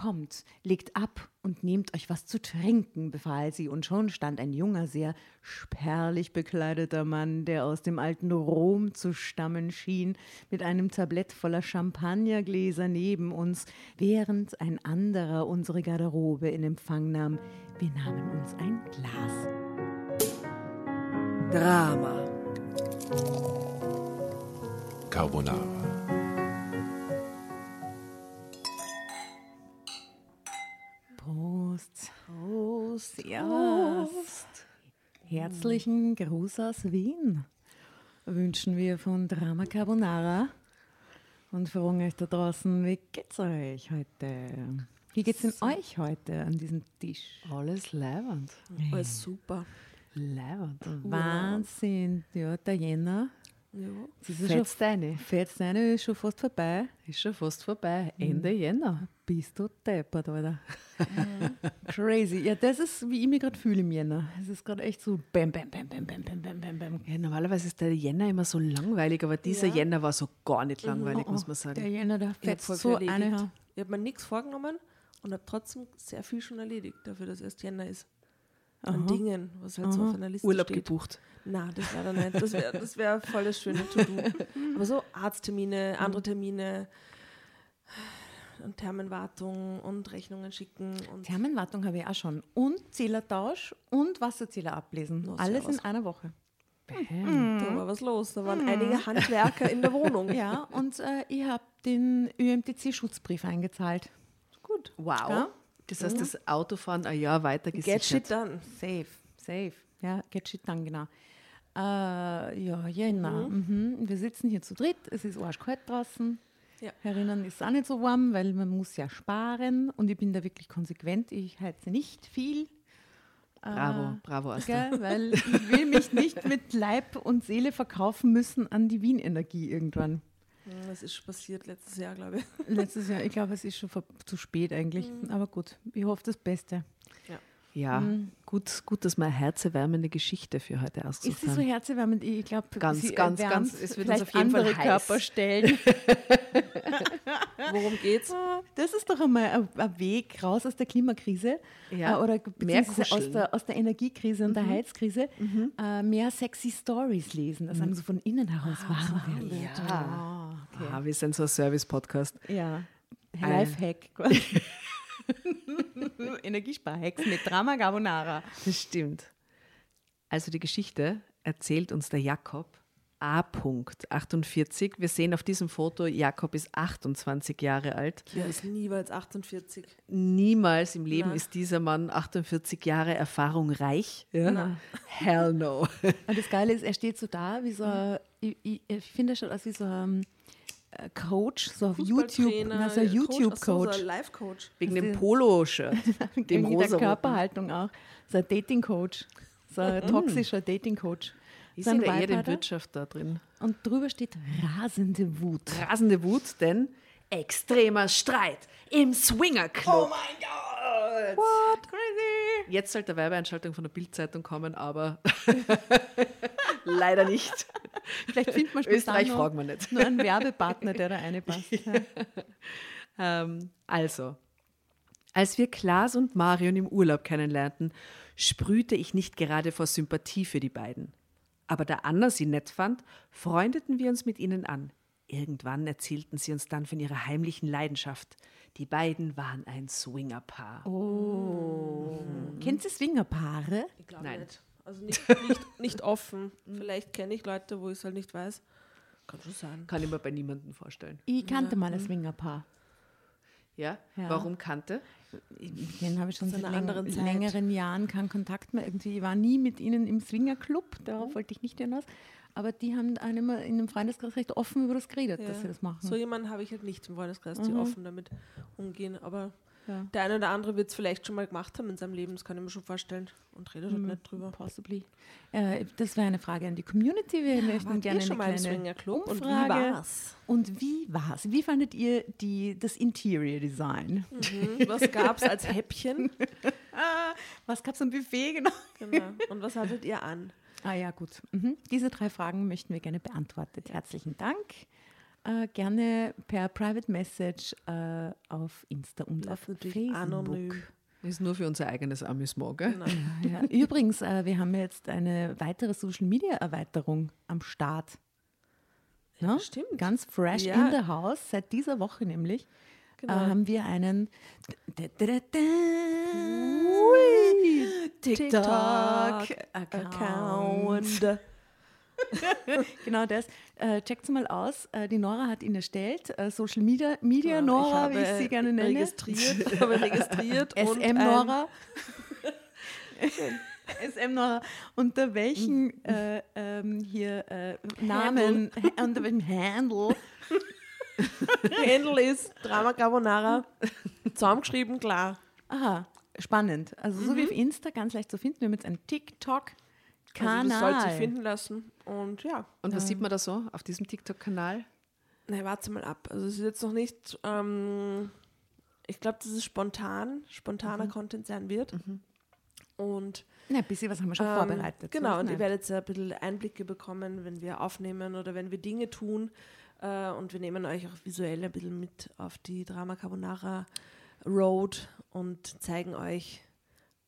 Kommt, legt ab und nehmt euch was zu trinken, befahl sie, und schon stand ein junger, sehr spärlich bekleideter Mann, der aus dem alten Rom zu stammen schien, mit einem Tablett voller Champagnergläser neben uns, während ein anderer unsere Garderobe in Empfang nahm. Wir nahmen uns ein Glas. Drama. Carbonara. Prost. Prost. Servus. Herzlichen Gruß aus Wien wünschen wir von Drama Carbonara und fragen euch da draußen, wie geht's euch heute? Wie geht's denn euch heute an diesem Tisch? Alles leibend. Alles super. Leibend. Wahnsinn, ja, der Jänner. Ja. Fetzt eine. Fetzt eine ist schon fast vorbei. Ist schon fast vorbei. Mhm. Ende mhm. Jänner. Bist du deppert, Alter. Mhm. Crazy. Ja, das ist, wie ich mich gerade fühle im Jänner. Es ist gerade echt so bam, bam, bam, bam, bam, bam, bam, bam. Ja, normalerweise ist der Jänner immer so langweilig, aber dieser ja. Jänner war so gar nicht langweilig, mhm. muss man sagen. Der Jänner, der fetzt so erledigt. eine. Ich habe mir nichts vorgenommen und habe trotzdem sehr viel schon erledigt, dafür, dass erst Jänner ist. An Dingen, was halt so auf einer Liste Urlaub steht. gebucht. Nein, das leider nicht. Das wäre das wär voll das schöne To-Do. Aber so Arzttermine, andere Termine und Terminwartung und Rechnungen schicken und Thermenwartung habe ich auch schon. Und Zählertausch und Wasserzähler ablesen. Na, Alles in einer Woche. da war was los. Da waren einige Handwerker in der Wohnung. Ja, und äh, ich habe den ÜMTC-Schutzbrief eingezahlt. Gut. Wow. Ja. Das heißt, das Autofahren ein Jahr weiter Get gesichert. shit done. Safe, safe. Ja, get shit done, genau. Äh, ja, Jänner. Mhm. Wir sitzen hier zu dritt. Es ist arschkalt draußen. Ja. Herinnen ist auch nicht so warm, weil man muss ja sparen. Und ich bin da wirklich konsequent. Ich heize nicht viel. Bravo, bravo, Asta. Gell? Weil ich will mich nicht mit Leib und Seele verkaufen müssen an die Wien-Energie irgendwann. Das ist passiert letztes Jahr, glaube ich. Letztes Jahr, ich glaube, es ist schon zu spät eigentlich. Aber gut, ich hoffe das Beste. Ja, gut, gut, dass wir eine herzerwärmende Geschichte für heute Ist sie so ausgesucht haben. herzerwärmend? Ich glaube, Ganz, sie ganz, ganz. Es wird uns auf jeden Fall heiß. Körperstellen. Worum geht's? Das ist doch einmal ein, Weg raus aus der Klimakrise Ja, äh, oder beziehungsweise aus. Mhm. der, aus der Energiekrise und der Heizkrise. Äh, mehr sexy Stories lesen, dass einem so von innen heraus warm wird. Ja. okay. Ah, wir sind so ein Service-Podcast. Ja, Lifehack. quasi. Energiesparhacks mit Drama Carbonara. Das stimmt. Also die Geschichte erzählt uns der Jakob A. Punkt, 48. Wir sehen auf diesem Foto, Jakob ist 28 Jahre alt. Der ist niemals 48. Niemals im Leben Na. ist dieser Mann 48 Jahre Erfahrung reich. Ja? Hell no. Und das Geile ist, er steht so da wie so, ein- ich, ich, ich finde, er schaut aus wie so ein Coach, so auf YouTube, na, so ein Coach, ach so, YouTube-Coach. So Life-Coach. Wegen dem Polo-Shirt, dem Wegen der rosa Körperhaltung auch. So ein Dating-Coach. So ein toxischer Dating-Coach. Ist So in ein der Ehe Vibe die hat er. Wirtschaft da drin? Und drüber steht rasende Wut. Rasende Wut, denn extremer Streit im Swingerclub. Oh mein Gott! What? Crazy. Jetzt sollte eine Werbeeinschaltung von der Bildzeitung kommen, aber leider nicht. Vielleicht findet man Österreich fragen wir nicht. nur einen Werbepartner, der da reinpasst. Ja. Ähm, also, als wir Klaas und Marion im Urlaub kennenlernten, sprühte ich nicht gerade vor Sympathie für die beiden. Aber da Anna sie nett fand, freundeten wir uns mit ihnen an. Irgendwann erzählten sie uns dann von ihrer heimlichen Leidenschaft. Die beiden waren ein Swingerpaar. Kennt ihr Swingerpaare? Ich glaube Nein. nicht. Also nicht, nicht, nicht offen. Vielleicht kenne ich Leute, wo ich es halt nicht weiß. Kann schon sein. Kann ich mir bei niemandem vorstellen. Ich kannte mal ein Swingerpaar. Ja? Ja. Warum kannte? Denen habe ich schon seit einer läng anderen Zeit. längeren Jahren keinen Kontakt mehr. Irgendwie, ich war nie mit ihnen im Swingerclub, darauf wollte ich nicht hinaus. Aber die haben immer in einem Freundeskreis recht offen über das geredet, dass sie das machen. So jemanden habe ich halt nicht im Freundeskreis, die offen damit umgehen. Aber Ja. der eine oder andere wird es vielleicht schon mal gemacht haben in seinem Leben, das kann ich mir schon vorstellen. Und redet halt nicht drüber. Possibly. Äh, das wäre eine Frage an die Community. Wir möchten wart gerne schon eine kleine Swingerclub? Und wie Umfrage. war's? Und wie war's? Wie fandet ihr die, das Interior Design? Mhm. Was gab es als Häppchen? Was gab es am Buffet? Genau. Genau. Und was hattet ihr an? Ah ja, gut. Mhm. Diese drei Fragen möchten wir gerne beantwortet. Herzlichen Dank. äh, gerne per Private Message äh, auf Insta und auf Facebook. anonym. Ist nur für unser eigenes Amüsement, gell? Genau. Ja, übrigens, äh, wir haben jetzt eine weitere Social Media Erweiterung am Start. Ja, stimmt. Ganz fresh Ja. in the house, seit dieser Woche nämlich. Genau. Äh, haben wir einen TikTok-Account. Account. Genau das. Äh, checkt's mal aus. Äh, die Nora hat ihn erstellt. Äh, Social Media, Media Ja, Nora, ich wie ich sie gerne nenne. Registriert, habe registriert SM Nora. SM Nora. Unter welchen äh, ähm, hier äh, Namen, unter welchem Handle Handle ist Drama Carbonara. Zusammengeschrieben, klar. Aha, spannend. Also so wie auf Insta, ganz leicht zu finden. Wir haben jetzt einen TikTok-Kanal. Also das soll sich finden lassen. Und ja, Und was sieht man da so auf diesem TikTok-Kanal? na, warte mal ab. Also es ist jetzt noch nicht, ähm, ich glaube, dass es spontan, spontaner Content sein wird. Und Na, ein bisschen was haben wir schon ähm, vorbereitet. Genau, So, und ihr werdet ja ein bisschen Einblicke bekommen, wenn wir aufnehmen oder wenn wir Dinge tun. Äh, und wir nehmen euch auch visuell ein bisschen mit auf die Drama Carbonara Road und zeigen euch,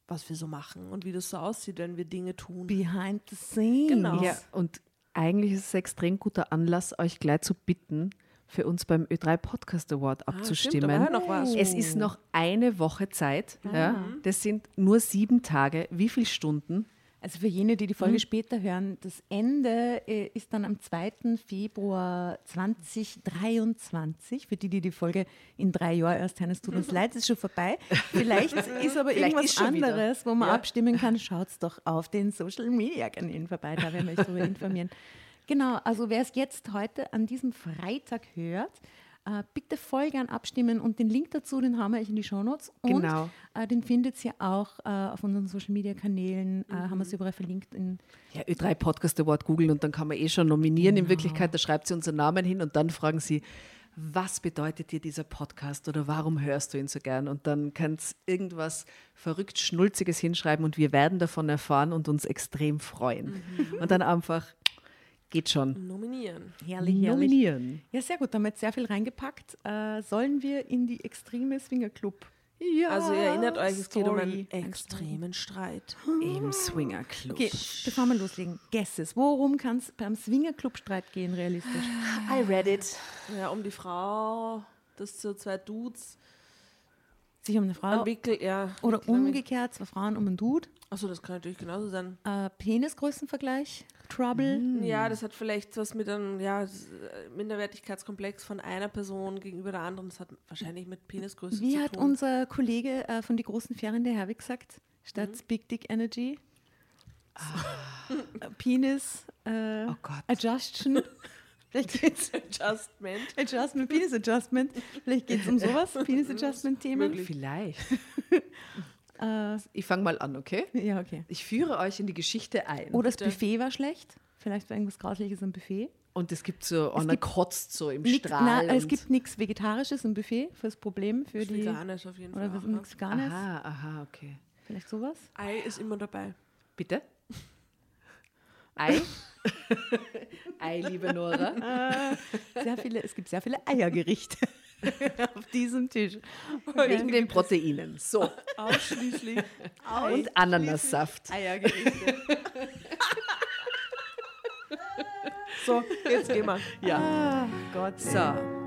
was wir so machen und wie das so aussieht, wenn wir Dinge tun. Behind the scenes. Genau. Ja, und eigentlich ist es ein extrem guter Anlass, euch gleich zu bitten, für uns beim Ö3 Podcast Award Ah, stimmt, abzustimmen. da war ja noch was. Es ist noch eine Woche Zeit. Ja. Das sind nur sieben Tage. Wie viele Stunden? Also für jene, die die Folge später hören, das Ende äh, ist dann am 2. Februar 2023. Für die, die die Folge in drei Jahren erst hören, es tut uns leid, es ist schon vorbei. Vielleicht ist aber Vielleicht irgendwas ist schon wieder. anderes, wo man Ja. abstimmen kann. Schaut doch auf den Social Media Kanälen vorbei, da werden wir euch darüber informieren. Genau, also wer es jetzt heute an diesem Freitag hört, äh, bitte voll gern abstimmen und den Link dazu, den haben wir euch in die Shownotes. Und Genau. äh, den findet ihr auch äh, auf unseren Social Media Kanälen, äh, haben wir es überall verlinkt. In, Ja, Ö3 Podcast Award googeln und dann kann man eh schon nominieren. Genau. In Wirklichkeit, da schreibt sie unseren Namen hin und dann fragen sie, was bedeutet dir dieser Podcast oder warum hörst du ihn so gern? Und dann kann es irgendwas verrückt Schnulziges hinschreiben und wir werden davon erfahren und uns extrem freuen. Mhm. Und dann einfach, geht schon. Nominieren. herrlich, Nominieren. Ja, sehr gut, da haben wir jetzt sehr viel reingepackt. Äh, sollen wir in die extreme Swinger Club? Ja, Also ihr erinnert euch, es geht um einen extremen Streit. Im Swinger Club. Okay, bevor wir loslegen, Guesses. Worum kann es beim Swinger Club Streit gehen, realistisch? I read it. Ja, um die Frau, dass so zwei Dudes Sich um eine Frau entwickelt, ja. oder glaub, umgekehrt, zwei Frauen um einen Dude. Achso, das kann natürlich genauso sein. Äh, Penisgrößenvergleich, Trouble. Ja, das hat vielleicht was mit einem ja, äh, Minderwertigkeitskomplex von einer Person gegenüber der anderen. Das hat wahrscheinlich mit Penisgröße Wie zu hat tun. unser Kollege äh, von die großen Ferien, der Herwig, gesagt? Statt Mhm. Big Dick Energy. Äh, Penis äh, Oh Gott. Adjustion. Vielleicht geht's Adjustment. Adjustment, Penis Adjustment. Vielleicht geht es um sowas, Penis Adjustment-Themen. Vielleicht. Äh, Ich fange mal an, okay? ja, okay. Ich führe euch in die Geschichte ein. Oder das. Buffet war schlecht. Vielleicht war irgendwas Grausliches am Buffet. Und es gibt so, Anna gibt kotzt so im Nix, Strahl. na, es gibt nichts Vegetarisches im Buffet fürs Problem, für die. Veganisch auf jeden Oder Fall. Auch, nichts Veganes. Aha, aha, okay. Vielleicht sowas. Ei ist immer dabei. Bitte? Ei? Ei, liebe Nora. Sehr viele, es gibt sehr viele Eiergerichte auf diesem Tisch. Wegen den Proteinen. So. Ausschließlich. Und Ananassaft. Eiergerichte. So, jetzt gehen wir. Ja. Ah, Gott. So.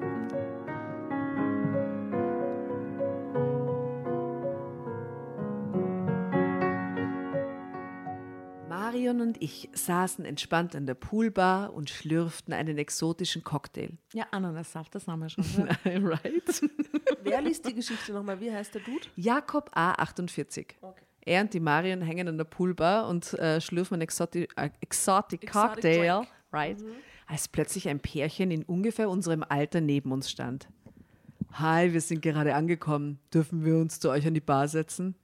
Marion und ich saßen entspannt an der Poolbar und schlürften einen exotischen Cocktail. Ja, Ananassaft, das haben wir schon. right? Wer liest die Geschichte nochmal? Wie heißt der Dude? Jakob A48. Okay. Er und die Marion hängen an der Poolbar und äh, schlürfen einen Exotic, äh, Exotic Exotic Cocktail, Drink. right? Als plötzlich ein Pärchen in ungefähr unserem Alter neben uns stand. Hi, wir sind gerade angekommen. Dürfen wir uns zu euch an die Bar setzen?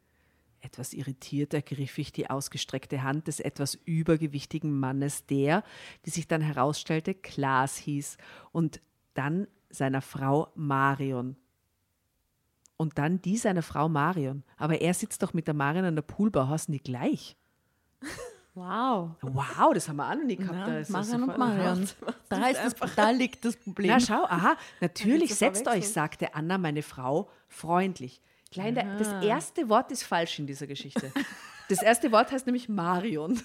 Etwas irritiert ergriff ich die ausgestreckte Hand des etwas übergewichtigen Mannes, der, wie sich dann herausstellte, Klaas hieß, und dann seiner Frau Marion. Und dann die seiner Frau Marion. Aber er sitzt doch mit der Marion an der Poolbar, heißen die gleich? Wow. Wow, das haben wir auch noch nie gehabt. Ja, Da Marion und Marion. Da, ist das, da liegt das Problem. Na schau, aha, natürlich, setzt euch, sagte Anna, meine Frau, freundlich. Kleine, das erste Wort ist falsch in dieser Geschichte. Das erste Wort heißt nämlich Marion.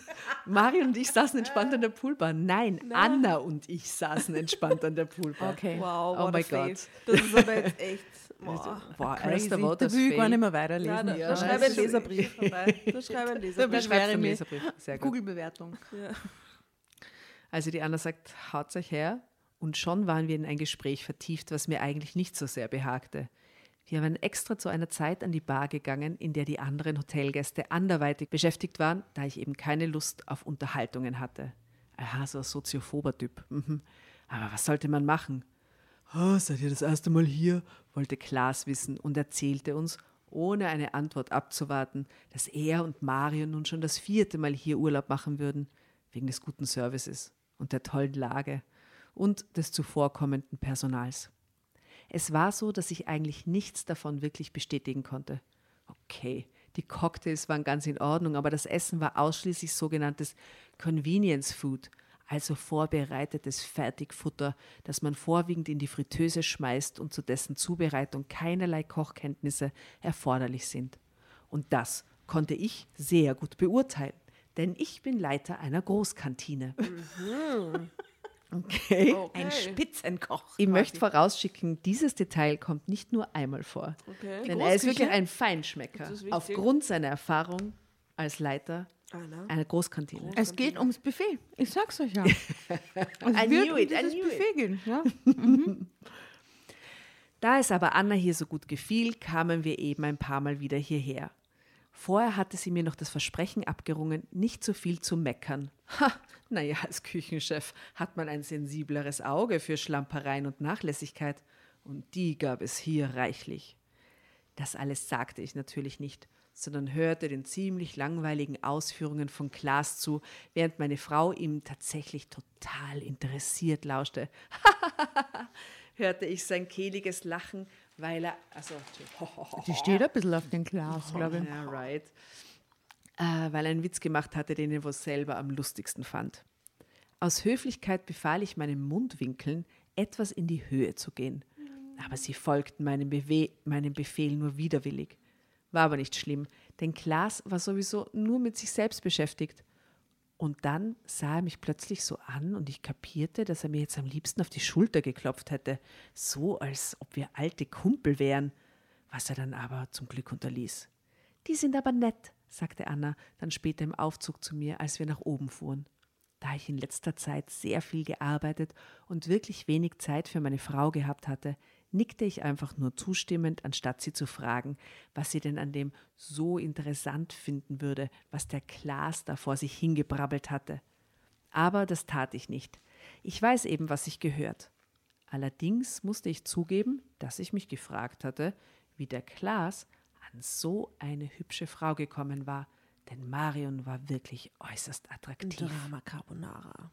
Marion und ich saßen entspannt an der Poolbar. Nein, Anna und ich saßen entspannt an der Poolbar. Okay. Wow, Oh mein. Gott. Das ist aber jetzt echt. Boah. Boah, Crazy. erster Wort Da das will ich gar nicht Fail. mehr weiterlesen. Ja, da, Ja, da schreibe einen Leserbrief dabei. Da schreibe einen Da Leserbrief. beschwere Schreib's ich mich. Leserbrief. Sehr gut. Google-Bewertung. Ja. Also die Anna sagt, haut euch her. Und schon waren wir in ein Gespräch vertieft, was mir eigentlich nicht so sehr behagte. Wir waren extra zu einer Zeit an die Bar gegangen, in der die anderen Hotelgäste anderweitig beschäftigt waren, da ich eben keine Lust auf Unterhaltungen hatte. Aha, so ein soziophober Typ. Mhm. Aber was sollte man machen? "Ah, seid ihr das erste Mal hier? wollte Klaas wissen und erzählte uns, ohne eine Antwort abzuwarten, dass er und Mario nun schon das vierte Mal hier Urlaub machen würden, wegen des guten Services und der tollen Lage und des zuvorkommenden Personals. Es war so, dass ich eigentlich nichts davon wirklich bestätigen konnte. Okay, die Cocktails waren ganz in Ordnung, aber das Essen war ausschließlich sogenanntes Convenience Food, also vorbereitetes Fertigfutter, das man vorwiegend in die Fritteuse schmeißt und zu dessen Zubereitung keinerlei Kochkenntnisse erforderlich sind. Und das konnte ich sehr gut beurteilen, denn ich bin Leiter einer Großkantine. Okay. Ein Spitzenkoch. Ich möchte vorausschicken, dieses Detail kommt nicht nur einmal vor. Okay. Denn er ist wirklich ein Feinschmecker. Aufgrund seiner Erfahrung als Leiter Anna. einer Großkantine. Es geht ums Buffet. Ich sag's euch ja. Es I wird knew um it, dieses Buffet gehen. Ja. Da es aber Anna hier so gut gefiel, kamen wir eben ein paar Mal wieder hierher. Vorher hatte sie mir noch das Versprechen abgerungen, nicht so viel zu meckern. Ha, naja, als Küchenchef hat man ein sensibleres Auge für Schlampereien und Nachlässigkeit. Und die gab es hier reichlich. Das alles sagte ich natürlich nicht, sondern hörte den ziemlich langweiligen Ausführungen von Klaas zu, während meine Frau ihm tatsächlich total interessiert lauschte. hörte ich sein kehliges Lachen, weil er, also, Die steht ein bisschen auf den Glas, glaube ich. ja, right. Äh, weil er einen Witz gemacht hatte, den er wohl selber am lustigsten fand. Aus Höflichkeit befahl ich meinen Mundwinkeln, etwas in die Höhe zu gehen. Aber sie folgten meinem, Bewe meinem Befehl nur widerwillig. War aber nicht schlimm, denn Klaas war sowieso nur mit sich selbst beschäftigt. Und dann sah er mich plötzlich so an und ich kapierte, dass er mir jetzt am liebsten auf die Schulter geklopft hätte, so als ob wir alte Kumpel wären, was er dann aber zum Glück unterließ. Die sind aber nett, sagte Anna dann später im Aufzug zu mir, als wir nach oben fuhren. Da ich in letzter Zeit sehr viel gearbeitet und wirklich wenig Zeit für meine Frau gehabt hatte, nickte ich einfach nur zustimmend, anstatt sie zu fragen, was sie denn an dem so interessant finden würde, was der Klaas da vor sich hingebrabbelt hatte. Aber das tat ich nicht. Ich weiß eben, was sich gehört. Allerdings musste ich zugeben, dass ich mich gefragt hatte, wie der Klaas an so eine hübsche Frau gekommen war, denn Marion war wirklich äußerst attraktiv. Drama Carbonara.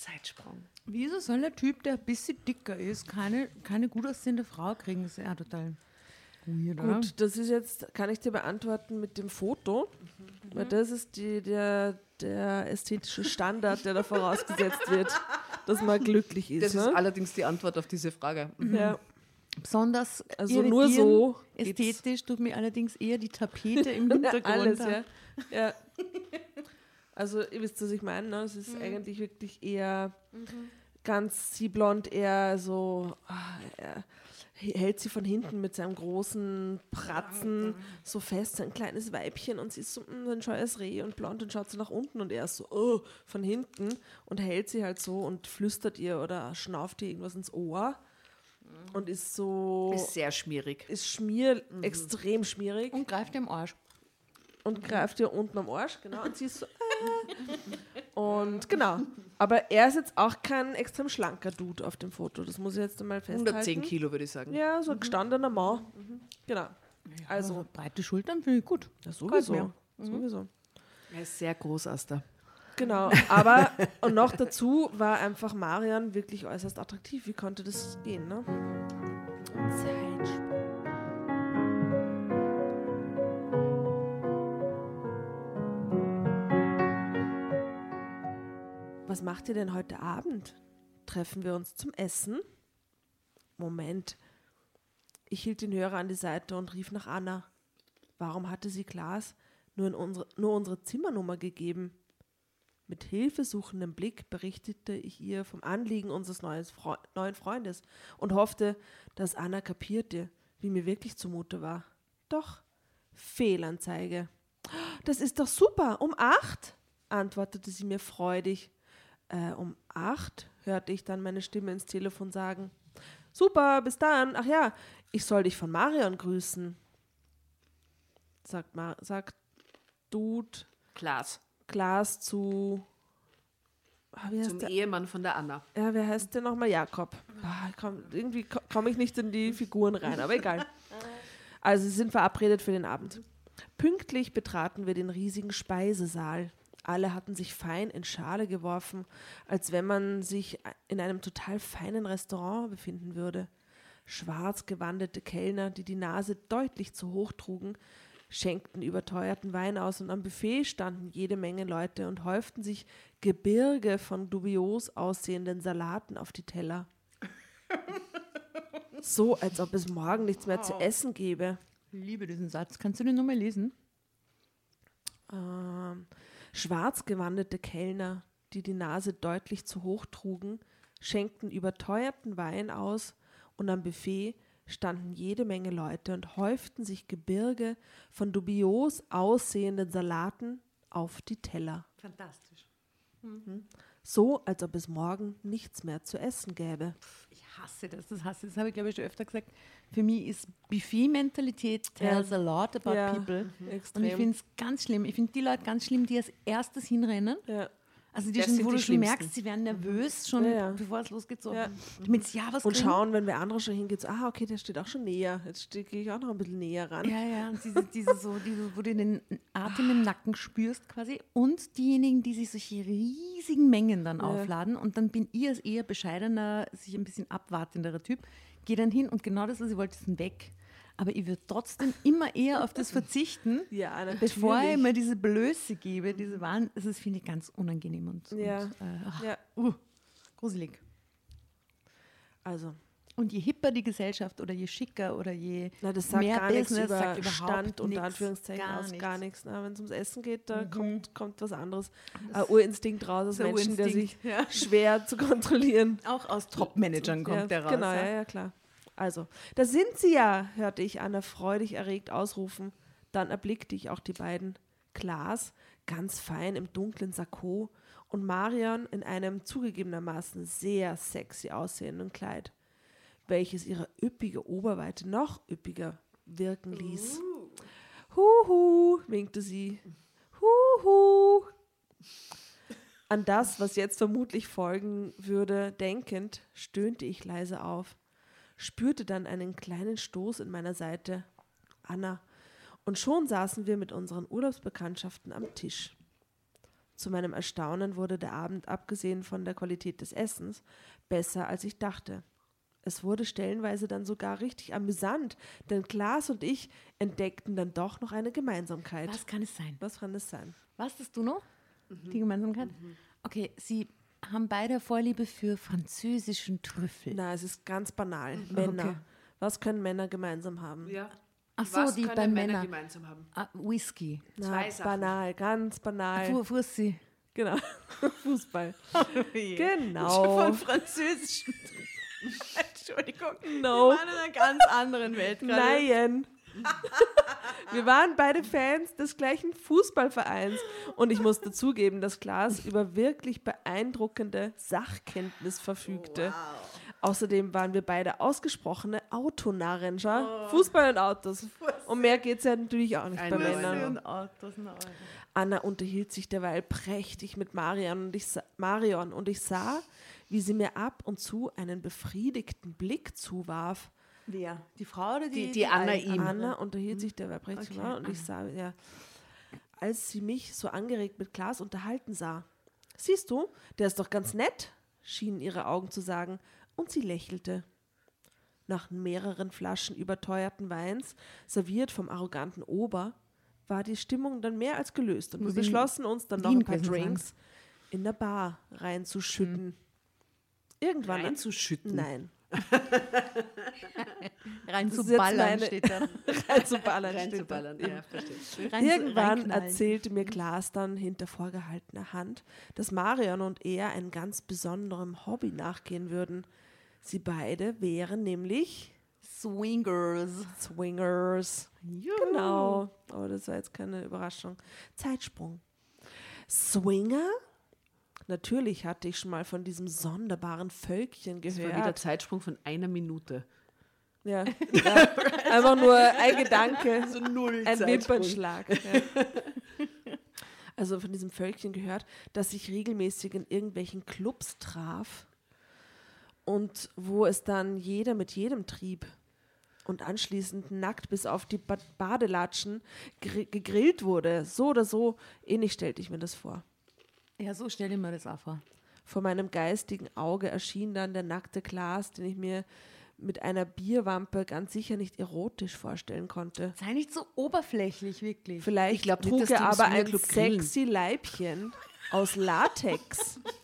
Zeitsprung. Wieso soll der Typ, der ein bisschen dicker ist, keine, keine gut aussehende Frau kriegen? Das ist ja total weird, oder? Gut, das ist jetzt, kann ich dir beantworten mit dem Foto, weil das ist die, der, der ästhetische Standard, der da vorausgesetzt wird, dass man glücklich ist. Das ist ne? allerdings die Antwort auf diese Frage. ja. Besonders Also nur so geht's. ästhetisch tut mir allerdings eher die Tapete im Hintergrund. Alles, ja. ja. Also, ihr wisst, was ich meine. Ne? Es ist eigentlich wirklich eher ganz sie blond, eher so. ah, er hält sie von hinten mit seinem großen Pratzen so fest, sein kleines Weibchen und sie ist so mm, ein scheues Reh und blond und schaut so nach unten und er ist so oh, von hinten und hält sie halt so und flüstert ihr oder schnauft ihr irgendwas ins Ohr und ist so Ist sehr schmierig. ist schmier extrem schmierig Und greift im Arsch. und greift ihr unten am Arsch, genau, und sie ist so. Und genau. Aber er ist jetzt auch kein extrem schlanker Dude auf dem Foto. Das muss ich jetzt einmal festhalten. 110 Kilo, würde ich sagen. Ja, so ein gestandener Mann. Genau. Also Also, breite Schultern finde ich gut. ja, sowieso. mir. Sowieso. Er ist sehr groß, Asta. Genau. Aber, und noch dazu war einfach Marian wirklich äußerst attraktiv. Wie konnte das gehen, ne? Zeitsprung. Was macht ihr denn heute Abend? Treffen wir uns zum Essen? Moment. Ich hielt den Hörer an die Seite und rief nach Anna. Warum hatte sie Klaas nur, unsere, nur unsere Zimmernummer gegeben? Mit hilfesuchendem Blick berichtete ich ihr vom Anliegen unseres Fre neuen Freundes und hoffte, dass Anna kapierte, wie mir wirklich zumute war. Doch, Fehlanzeige. Das ist doch super, um acht, antwortete sie mir freudig. Äh, um acht, hörte ich dann meine Stimme ins Telefon sagen. Super, bis dann. Ach ja, ich soll dich von Marion grüßen. Sagt, Ma sagt Dude Klaas. Glas zu. Ah, wie Zum der? Ehemann von der Anna. Ja, wer heißt der nochmal? Jakob. Ich komm, irgendwie ko- komme ich nicht in die Figuren rein, aber egal. Also, sie sind verabredet für den Abend. Pünktlich betraten wir den riesigen Speisesaal. Alle hatten sich fein in Schale geworfen, als wenn man sich in einem total feinen Restaurant befinden würde. Schwarz gewandete Kellner, die die Nase deutlich zu hoch trugen, schenkten überteuerten Wein aus und am Buffet standen jede Menge Leute und häuften sich Gebirge von dubios aussehenden Salaten auf die Teller. So, als ob es morgen nichts mehr zu essen gäbe. Ich liebe diesen Satz. Kannst du den nochmal lesen? Ähm, schwarz gewandete Kellner, die die Nase deutlich zu hoch trugen, schenkten überteuerten Wein aus und am Buffet standen jede Menge Leute und häuften sich Gebirge von dubios aussehenden Salaten auf die Teller. Fantastisch. So, als ob es morgen nichts mehr zu essen gäbe. Ich hasse das, das hasse ich. Das habe ich, glaube ich, schon öfter gesagt. Für mich ist Buffet-Mentalität tells a lot about Ja, people. mhm, Und ich finde es ganz schlimm. Ich finde die Leute ganz schlimm, die als erstes hinrennen. Ja. Also die Das schon, sind wo die du schon merkst, sie werden nervös, schon Ja, ja. bevor es losgeht. So, Ja. damit ja was Und kriegen. schauen, wenn wer andere schon hingeht, so, ah, okay, der steht auch schon näher. Jetzt gehe ich auch noch ein bisschen näher ran. Ja, ja, und diese, diese so, diese, wo du den Atem im Nacken spürst quasi. Und diejenigen, die sich solche riesigen Mengen dann aufladen. Und dann bin ich als eher bescheidener, sich ein bisschen abwartenderer Typ, gehe dann hin und genau das, was ich wollte, ist weg. Aber ich würde trotzdem immer eher auf das verzichten, Ja, bevor ich mir diese Blöße gebe, diese Waren. Das ist, finde ich, ganz unangenehm und, Ja. und äh, ach, Ja, uh, gruselig. also, Und je hipper die Gesellschaft oder je schicker oder je na, das sagt mehr gar nichts Business, über sagt überhaupt Stand unter nichts, Anführungszeichen gar aus, nichts. gar nichts. Wenn es ums Essen geht, da Mhm. kommt, kommt was anderes. Ein Urinstinkt raus aus Menschen, der sich ja. schwer zu kontrollieren. Auch aus Top-Managern kommt ja, der raus. Genau, ja, ja, klar. Also, da sind sie ja, hörte ich Anna freudig erregt ausrufen. Dann erblickte ich auch die beiden. Klaas, ganz fein im dunklen Sakko und Marion in einem zugegebenermaßen sehr sexy aussehenden Kleid, welches ihre üppige Oberweite noch üppiger wirken ließ. Huhu, winkte sie. Huhu. An das, was jetzt vermutlich folgen würde, denkend, stöhnte ich leise auf, spürte dann einen kleinen Stoß in meiner Seite. Anna. Und schon saßen wir mit unseren Urlaubsbekanntschaften am Tisch. Zu meinem Erstaunen wurde der Abend, abgesehen von der Qualität des Essens, besser, als ich dachte. Es wurde stellenweise dann sogar richtig amüsant, denn Klaas und ich entdeckten dann doch noch eine Gemeinsamkeit. Was kann es sein? Was kann es sein? Was hast du noch? Die Gemeinsamkeit? Okay, sie haben beide Vorliebe für französischen Trüffel. Na, es ist ganz banal. Männer. Okay. Was können Männer gemeinsam haben? Ja. Ach so, Was die können bei Männer Männern. gemeinsam haben? Ah, Whisky. Na, Zwei Sachen. banal, ganz banal. Fu Fussi. Genau. Fußball. Schon Genau. von französischen Entschuldigung. No. Wir waren in einer ganz anderen Welt gerade. Nein. Wir waren beide Fans des gleichen Fußballvereins und ich muss dazugeben, dass Klaas über wirklich beeindruckende Sachkenntnis verfügte. Außerdem waren wir beide ausgesprochene Autonarren. schau? Fußball und Autos. Und mehr geht es ja natürlich auch nicht Ein bei Männern. Und Autos, na, Alter. Anna unterhielt sich derweil prächtig mit Marion und ich, Marion und ich sah, wie sie mir ab und zu einen befriedigten Blick zuwarf. Wer? Die Frau oder die? Die- die Anna Alte? ihm. Anna unterhielt sich derweil prächtig Okay, und ich sah, ja, als sie mich so angeregt mit Klaas unterhalten sah. Siehst du, der ist doch ganz nett, schienen ihre Augen zu sagen, und sie lächelte. Nach mehreren Flaschen überteuerten Weins, serviert vom arroganten Ober, war die Stimmung dann mehr als gelöst und Muss wir beschlossen uns dann noch ein paar. Drinks in der Bar reinzuschütten. Irgendwann. Reinzuschütten. Nein. Rein zu ballern steht da. Reinzuballern. steht da. Reinzuballern. Ja, verstehe. Rein zu- Irgendwann erzählte mir Klaas dann hinter vorgehaltener Hand, dass Marion und er einem ganz besonderem Hobby nachgehen würden. Sie beide wären nämlich Swingers. Swingers. Genau. Aber das war jetzt keine Überraschung. Zeitsprung. Swinger? Natürlich hatte ich schon mal von diesem sonderbaren Völkchen Das war wieder gehört. Zeitsprung von einer Minute. Ja. ja. Einfach nur ein Gedanke. So null Ein Wimpernschlag. Ja. Also von diesem Völkchen gehört, das sich regelmäßig in irgendwelchen Clubs traf und wo es dann jeder mit jedem trieb und anschließend nackt bis auf die ba Badelatschen gr gegrillt wurde. So oder so, ähnlich stellte ich mir das vor. Ja, so stell dir mir das auch vor. Vor meinem geistigen Auge erschien dann der nackte Glas, den ich mir mit einer Bierwampe ganz sicher nicht erotisch vorstellen konnte. Sei nicht so oberflächlich, wirklich. Vielleicht Ich glaub nicht, trug die er aber ein sexy Leibchen aus Latex.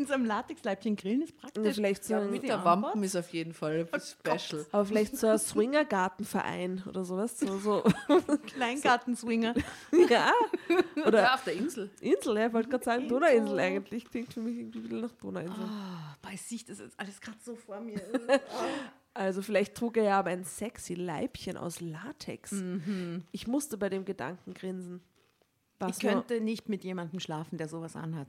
In so einem Latexleibchen grillen ist praktisch. Ja, vielleicht so Ja, ein, mit Der Wampen ist auf jeden Fall special. aber vielleicht so ein Swingergartenverein oder sowas. So, so. Kleingartenswinger. ja. Oder Oder auf der Insel. Insel, ja, ich wollte gerade sagen, Donauinsel eigentlich. Klingt für mich irgendwie ein bisschen nach Donauinsel. Ah, bei sich, das ist alles gerade so vor mir. Also vielleicht trug er ja aber ein sexy Leibchen aus Latex. Mhm. Ich musste bei dem Gedanken grinsen. Was ich könnte nicht mit jemandem schlafen, der sowas anhat.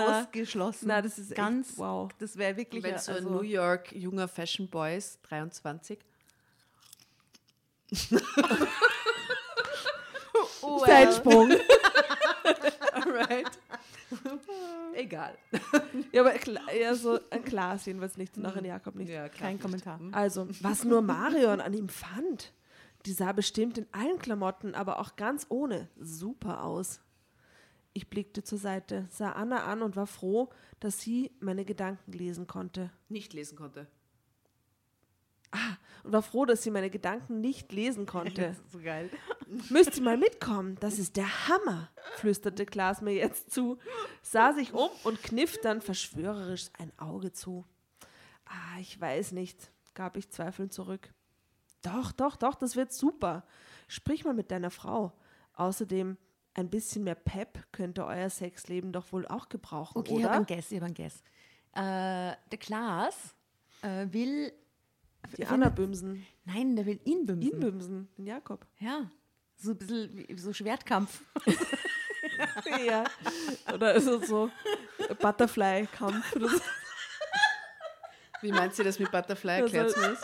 Ausgeschlossen. Na, das ist echt- ganz. wow. Das wäre wirklich. Wenn so ein also- New York junger Fashion Boy ist, 23. Oh, nur Zeitsprung. Alright. Egal. ja, aber klar, ja, so ein Glas jedenfalls nicht und auch ein Jakob nicht. Ja, klar. Kein Kommentar. Also, was nur Marion an ihm fand, die sah bestimmt in allen Klamotten, aber auch ganz ohne, super aus. Ich blickte zur Seite, sah Anna an und war froh, dass sie meine Gedanken lesen konnte. Nicht lesen konnte. Und war froh, dass sie meine Gedanken nicht lesen konnte. Das ist so geil. Müsst ihr mal mitkommen, das ist der Hammer, flüsterte Klaas mir jetzt zu, sah sich um und kniff dann verschwörerisch ein Auge zu. Ah, ich weiß nicht, gab ich zweifelnd zurück. Doch, doch, doch, das wird super. Sprich mal mit deiner Frau. Außerdem, ein bisschen mehr Pep könnte euer Sexleben doch wohl auch gebrauchen, Okay, ich habe oder? einen Guess, ich habe einen Guess. Äh, der Klaas äh, will. Die Anna bümsen. Nein, der will ihn bimsen. Ihn bümsen, den Jakob. Ja. So ein bisschen wie, so Schwertkampf. ja. Oder ist es so Butterfly-Kampf oder. Wie meint sie das mit Butterfly? Also- Erklärt. Na,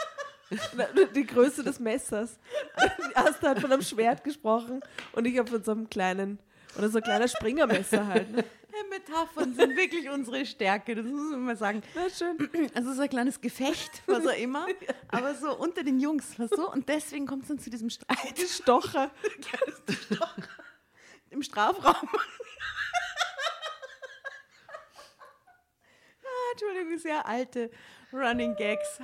Die Größe des Messers. Die Asta hat von einem Schwert gesprochen und ich habe von so einem kleinen, oder so ein kleiner Springermesser halt. ne? Metaphern sind wirklich unsere Stärke, das muss man mal sagen. Na schön. Also so ein kleines Gefecht, was auch immer, aber so unter den Jungs, weißt du? Und deswegen kommt es dann zu diesem Streit Stocher. im Strafraum. ah, Entschuldigung, sehr alte Running Gags.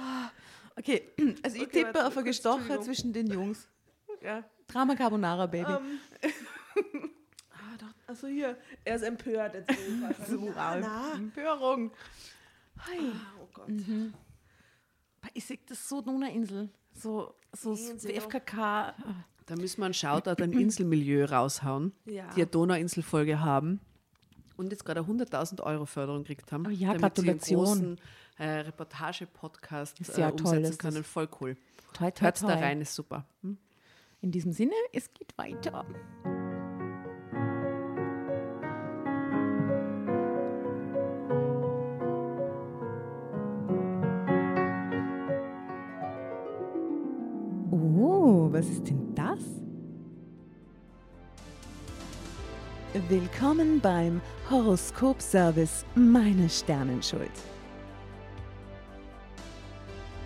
Ah, Okay, also ich Okay, tippe warte, auf ein Entschuldigung. zwischen den Jungs. Ja. Drama Carbonara, Baby. Ähm. ah, doch. Also hier, er ist empört. Jetzt so, na. Empörung. Hi. Oh Gott. Aber Ich sehe das so Donauinsel. So, so. FKK. Da müssen wir einen Shoutout an Inselmilieu raushauen, Ja. die eine Donauinselfolge haben und jetzt gerade eine 100.000 Euro Förderung gekriegt haben. Oh ja, damit sie einen Gratulation. Äh, Reportage-Podcast äh, toll umsetzen das. können. Voll cool. Toi, toi, Hört da rein, ist super. Hm? In diesem Sinne, es geht weiter. Oh, was ist denn das? Willkommen beim Horoskopservice Meine Sternenschuld.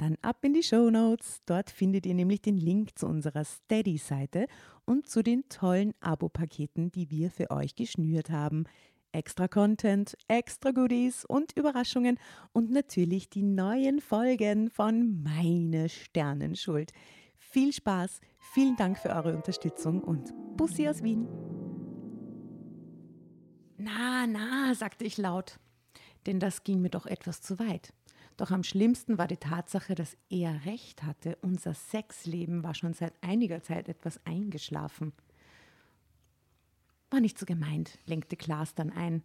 Dann ab in die Show Notes. Dort findet ihr nämlich den Link zu unserer Steady-Seite und zu den tollen Abo-Paketen, die wir für euch geschnürt haben. Extra Content, extra Goodies und Überraschungen und natürlich die neuen Folgen von Meine Sternenschuld. Viel Spaß, vielen Dank für eure Unterstützung und Bussi aus Wien. Na, na, sagte ich laut, denn das ging mir doch etwas zu weit. Doch am schlimmsten war die Tatsache, dass er recht hatte. Unser Sexleben war schon seit einiger Zeit etwas eingeschlafen. War nicht so gemeint, lenkte Klaas dann ein.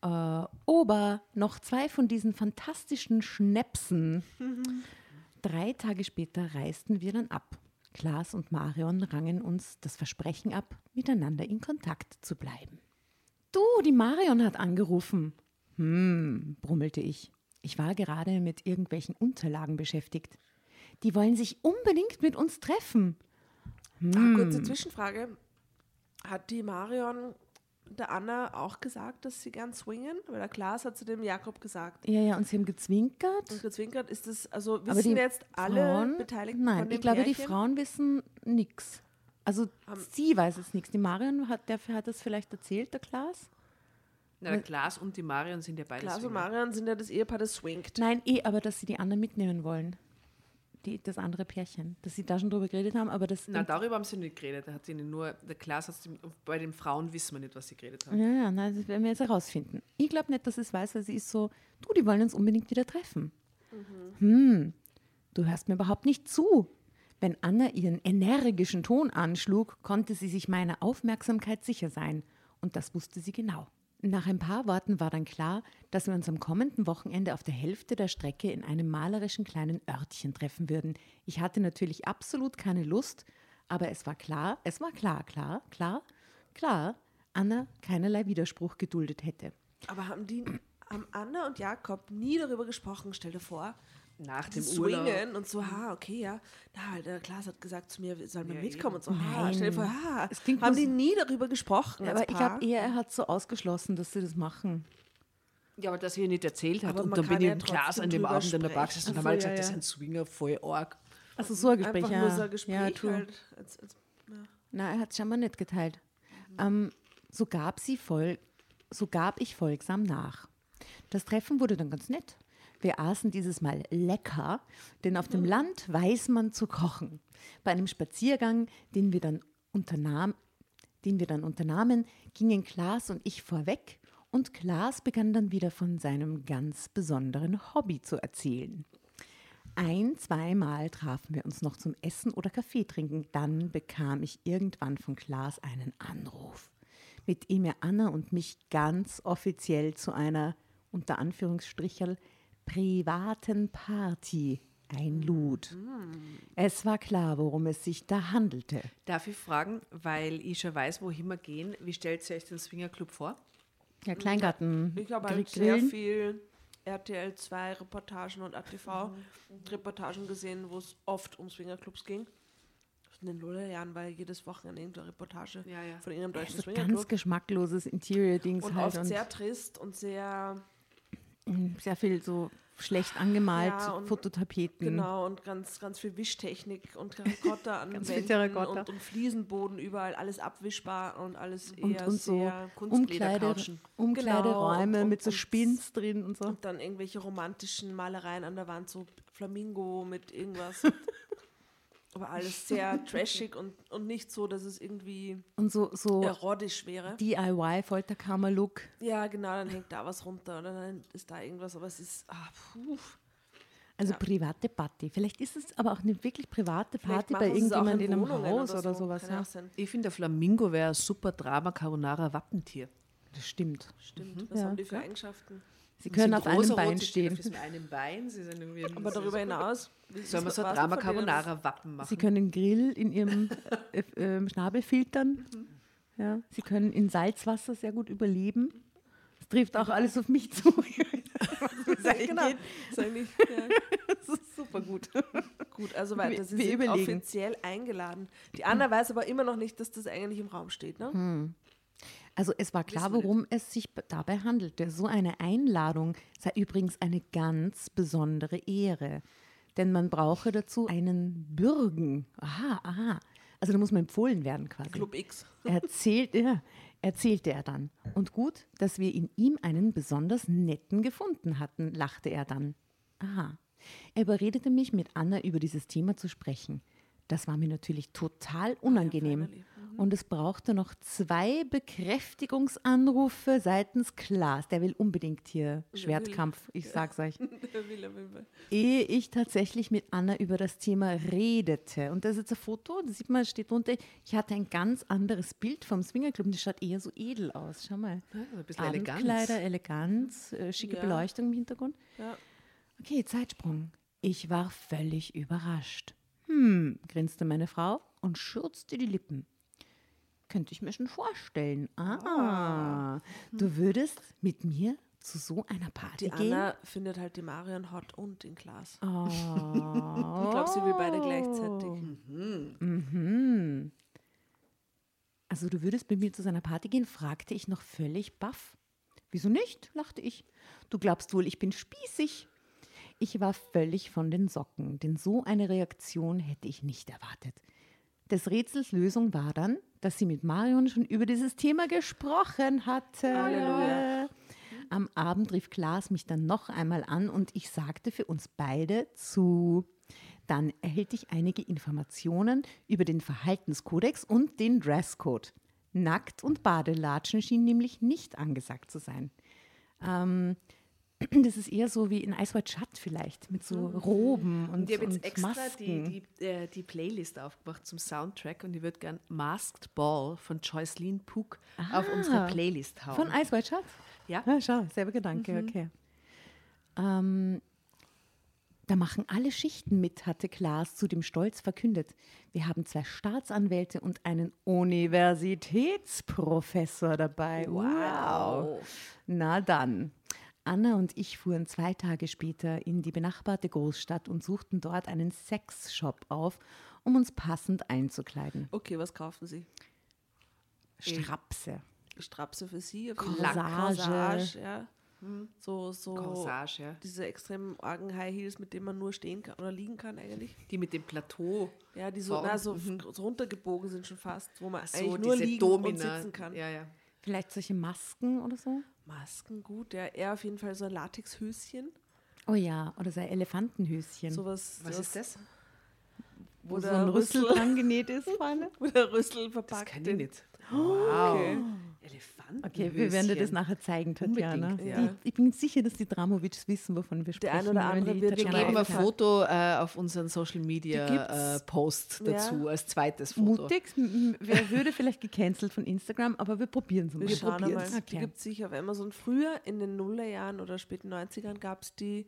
Äh, Ober, noch zwei von diesen fantastischen Schnäpsen. Drei Tage später reisten wir dann ab. Klaas und Marion rangen uns das Versprechen ab, miteinander in Kontakt zu bleiben. Du, die Marion hat angerufen. Hm, brummelte ich. Ich war gerade mit irgendwelchen Unterlagen beschäftigt. Die wollen sich unbedingt mit uns treffen. Ah, kurze Zwischenfrage. Hat die Marion der Anna auch gesagt, dass sie gern swingen? Weil der Klaas hat zu dem Jakob gesagt. Ja, ja, und sie haben gezwinkert. Und gezwinkert ist das, also wissen die jetzt alle Frauen, Beteiligten Nein, ich glaube, die Pärchen? Frauen wissen nichts. Also sie weiß es nichts. Die Marion hat, der hat das vielleicht erzählt, der Klaas? Na, der Klaas und die Marion sind ja beide Klaas und. Marion sind ja das Ehepaar, das swingt. Nein, eh, aber dass sie die anderen mitnehmen wollen. Die, das andere Pärchen. Dass sie da schon drüber geredet haben, aber das. Na, darüber haben sie nicht geredet. Da hat sie ihnen nur, der Klaas hat sie, bei den Frauen wissen wir nicht, was sie geredet haben. ja, ja, nein, das werden wir jetzt herausfinden. Ich glaube nicht, dass sie es weiß, weil sie ist so, du, die wollen uns unbedingt wieder treffen. Hm, du hörst mir überhaupt nicht zu. Wenn Anna ihren energischen Ton anschlug, konnte sie sich meiner Aufmerksamkeit sicher sein. Und das wusste sie genau. Nach ein paar Worten war dann klar, dass wir uns am kommenden Wochenende auf der Hälfte der Strecke in einem malerischen kleinen Örtchen treffen würden. Ich hatte natürlich absolut keine Lust, aber es war klar, es war klar, klar, klar, klar, Anna keinerlei Widerspruch geduldet hätte. Aber haben die, haben Anna und Jakob nie darüber gesprochen, stell dir vor, Nach dem Urlaub. swingen und so, ha, okay, ja. Na, der Klaas hat gesagt zu mir, wir sollen wir Ja, mitkommen und so, ha, Nein. stell dir vor, ha. Es klingt haben die nie darüber gesprochen als Aber ich glaube eher, er hat so ausgeschlossen, dass sie das machen. Ja, aber dass sie ihr nicht erzählt hat. Aber und man dann bin ich ja im Klaas trotzdem an dem Abend in der Bar gesessen und halt ja, gesagt, das ja. ist ein Swinger voll arg. Also so ein Gespräch, Einfach ja. nur so ein Gespräch ja, halt. Als, als, ja. Na, er hat es scheinbar nicht geteilt. Ähm, so, gab sie voll, so gab ich folgsam nach. Das Treffen wurde dann ganz nett. Wir aßen dieses Mal lecker, denn auf dem Land weiß man zu kochen. Bei einem Spaziergang, den wir dann unternahm, den wir dann unternahmen, gingen Klaas und ich vorweg und Klaas begann dann wieder von seinem ganz besonderen Hobby zu erzählen. Ein, zweimal trafen wir uns noch zum Essen oder Kaffee trinken. Dann bekam ich irgendwann von Klaas einen Anruf, mit dem er Anna und mich ganz offiziell zu einer, unter Anführungsstricherl, privaten Party einlud. Es war klar, worum es sich da handelte. Darf ich fragen, weil ich schon weiß, wohin wir gehen, wie stellt ihr euch den Swingerclub vor? Ja, Kleingarten. Ich habe halt sehr viel RTL 2 Reportagen und ATV Reportagen gesehen, wo es oft um Swingerclubs ging. In den Lullerjahren war jedes Wochenende irgendeine Reportage Ja, ja. von irgendeinem deutschen So ganz Swingerclub. geschmackloses Interior-Dings halt oft und sehr trist und sehr, sehr viel so schlecht angemalt, Ja, und- Fototapeten. genau, und ganz, ganz viel Wischtechnik und Terrakotta an Ganz Wänden Terrakotta. und, und Fliesenboden überall, alles abwischbar und alles Und, eher und so sehr Umkleide. Umkleideräume Genau, mit so Spins drin und so. Und dann irgendwelche romantischen Malereien an der Wand, so Flamingo mit irgendwas. Aber alles sehr trashig und, und nicht so, dass es irgendwie Und so, so erotisch wäre. DIY-Folterkammer-Look. Ja, genau, dann hängt da was runter oder dann ist da irgendwas, aber es ist, ah, puh. Also private Party. Vielleicht ist es aber auch eine wirklich private Party bei machen sie es auch irgendjemand in einem Wohnungen Haus oder, sowas. Kann Ja. auch sein. Ich finde, der Flamingo wäre ein super Drama Carbonara Wappentier. Das stimmt. Stimmt, was Ja. haben die für Eigenschaften? Sie können auf einem Bein stehen. Das ist mit einem Bein. Sie sind irgendwie Aber darüber hinaus, Sollen wir so ein Drama Carbonara Wappen machen? Sie können Grill in ihrem äh, äh, Schnabel filtern. Ja. Sie können in Salzwasser sehr gut überleben. Das trifft auch alles auf mich zu. Genau, ist eigentlich, ja. Das ist super gut. Gut, also weiter. Sie wir sind überlegen. offiziell eingeladen. Die Anna weiß aber immer noch nicht, dass das eigentlich im Raum steht, ne? Also es war klar, worum es sich dabei handelte. So eine Einladung sei übrigens eine ganz besondere Ehre. Denn man brauche dazu einen Bürgen. Aha, aha. Also da muss man empfohlen werden quasi. Club X. Erzählt, ja, erzählte er dann. Und gut, dass wir in ihm einen besonders netten gefunden hatten, lachte er dann. Aha. Er überredete mich, mit Anna über dieses Thema zu sprechen. Das war mir natürlich total unangenehm. Und es brauchte noch zwei Bekräftigungsanrufe seitens Klaas. Der will unbedingt hier Schwertkampf, ich sag's euch Der will, ehe ich tatsächlich mit Anna über das Thema redete. Und das ist jetzt ein Foto, da sieht man, steht drunter, ich hatte ein ganz anderes Bild vom Swingerclub und das schaut eher so edel aus. Schau mal. Ja, ein bisschen Abendkleider, Eleganz, äh, schicke Ja. Beleuchtung im Hintergrund. Ja. Okay, Zeitsprung. Ich war völlig überrascht. Hm, grinste meine Frau und schürzte die Lippen. Könnte ich mir schon vorstellen. Ah, du würdest mit mir zu so einer Party Die gehen? Anna findet halt die Marion hot und den Klaas. Oh. Ich glaube, sie will beide gleichzeitig. Mhm. Also du würdest mit mir zu seiner Party gehen, fragte ich noch völlig baff. Wieso nicht? lachte ich. Du glaubst wohl, ich bin spießig. Ich war völlig von den Socken, denn so eine Reaktion hätte ich nicht erwartet. Des Rätsels Lösung war dann, dass sie mit Marion schon über dieses Thema gesprochen hatte. Halleluja. Am Abend rief Klaas mich dann noch einmal an und ich sagte für uns beide zu. Dann erhielt ich einige Informationen über den Verhaltenskodex und den Dresscode. Nackt und Badelatschen schien nämlich nicht angesagt zu sein. Ähm, das ist eher so wie in Ice White Shut vielleicht, mit so Roben und, Und ich habe jetzt extra Masken. die, die, äh, die Playlist aufgemacht zum Soundtrack und ich würde gern Masked Ball von Joycelyn Pook auf unsere Playlist hauen. Von Ice White Shut? Ja. ja schau, selber Gedanke, okay. Ähm, da machen alle Schichten mit, hatte Klaas zudem stolz verkündet. Wir haben zwei Staatsanwälte und einen Universitätsprofessor dabei. Wow. Na dann. Anna und ich fuhren zwei Tage später in die benachbarte Großstadt und suchten dort einen Sexshop auf, um uns passend einzukleiden. Okay, was kaufen Sie? Strapse. Strapse für Sie? Corsage. Corsage, ja. So, so Corsage, ja. diese extremen argen High Heels, mit denen man nur stehen kann oder liegen kann eigentlich. Die mit dem Plateau. Ja, die so, na, so, mhm. so runtergebogen sind schon fast, wo man So, eigentlich nur liegen Domina. und sitzen kann. Ja, ja. Vielleicht solche Masken oder so? Masken, gut, ja. Er auf jeden Fall so ein Latexhöschen. Oh ja, oder so ein Elefantenhöschen. Sowas, Was ist das? wo wo so der ein Rüssel Rüssel- dran genäht ist vorne. Wo der Rüssel Das verpackt kenne ich ist. nicht. Wow. Okay. Elefanten. Okay, wir werden dir das nachher zeigen, Tatjana. Ja. Ich, ich bin sicher, dass die Dramovics wissen, wovon wir sprechen. Der ein oder andere wird Wir geben ein ja. Foto äh, auf unseren Social Media äh, Post Ja. dazu, als zweites Foto. Mutig, wer würde vielleicht gecancelt von Instagram, aber wir probieren es mal. Wir schauen einmal. probieren's. Die Okay. gibt es sicher auf Amazon. Früher, in den Nullerjahren oder späten 90ern, gab es die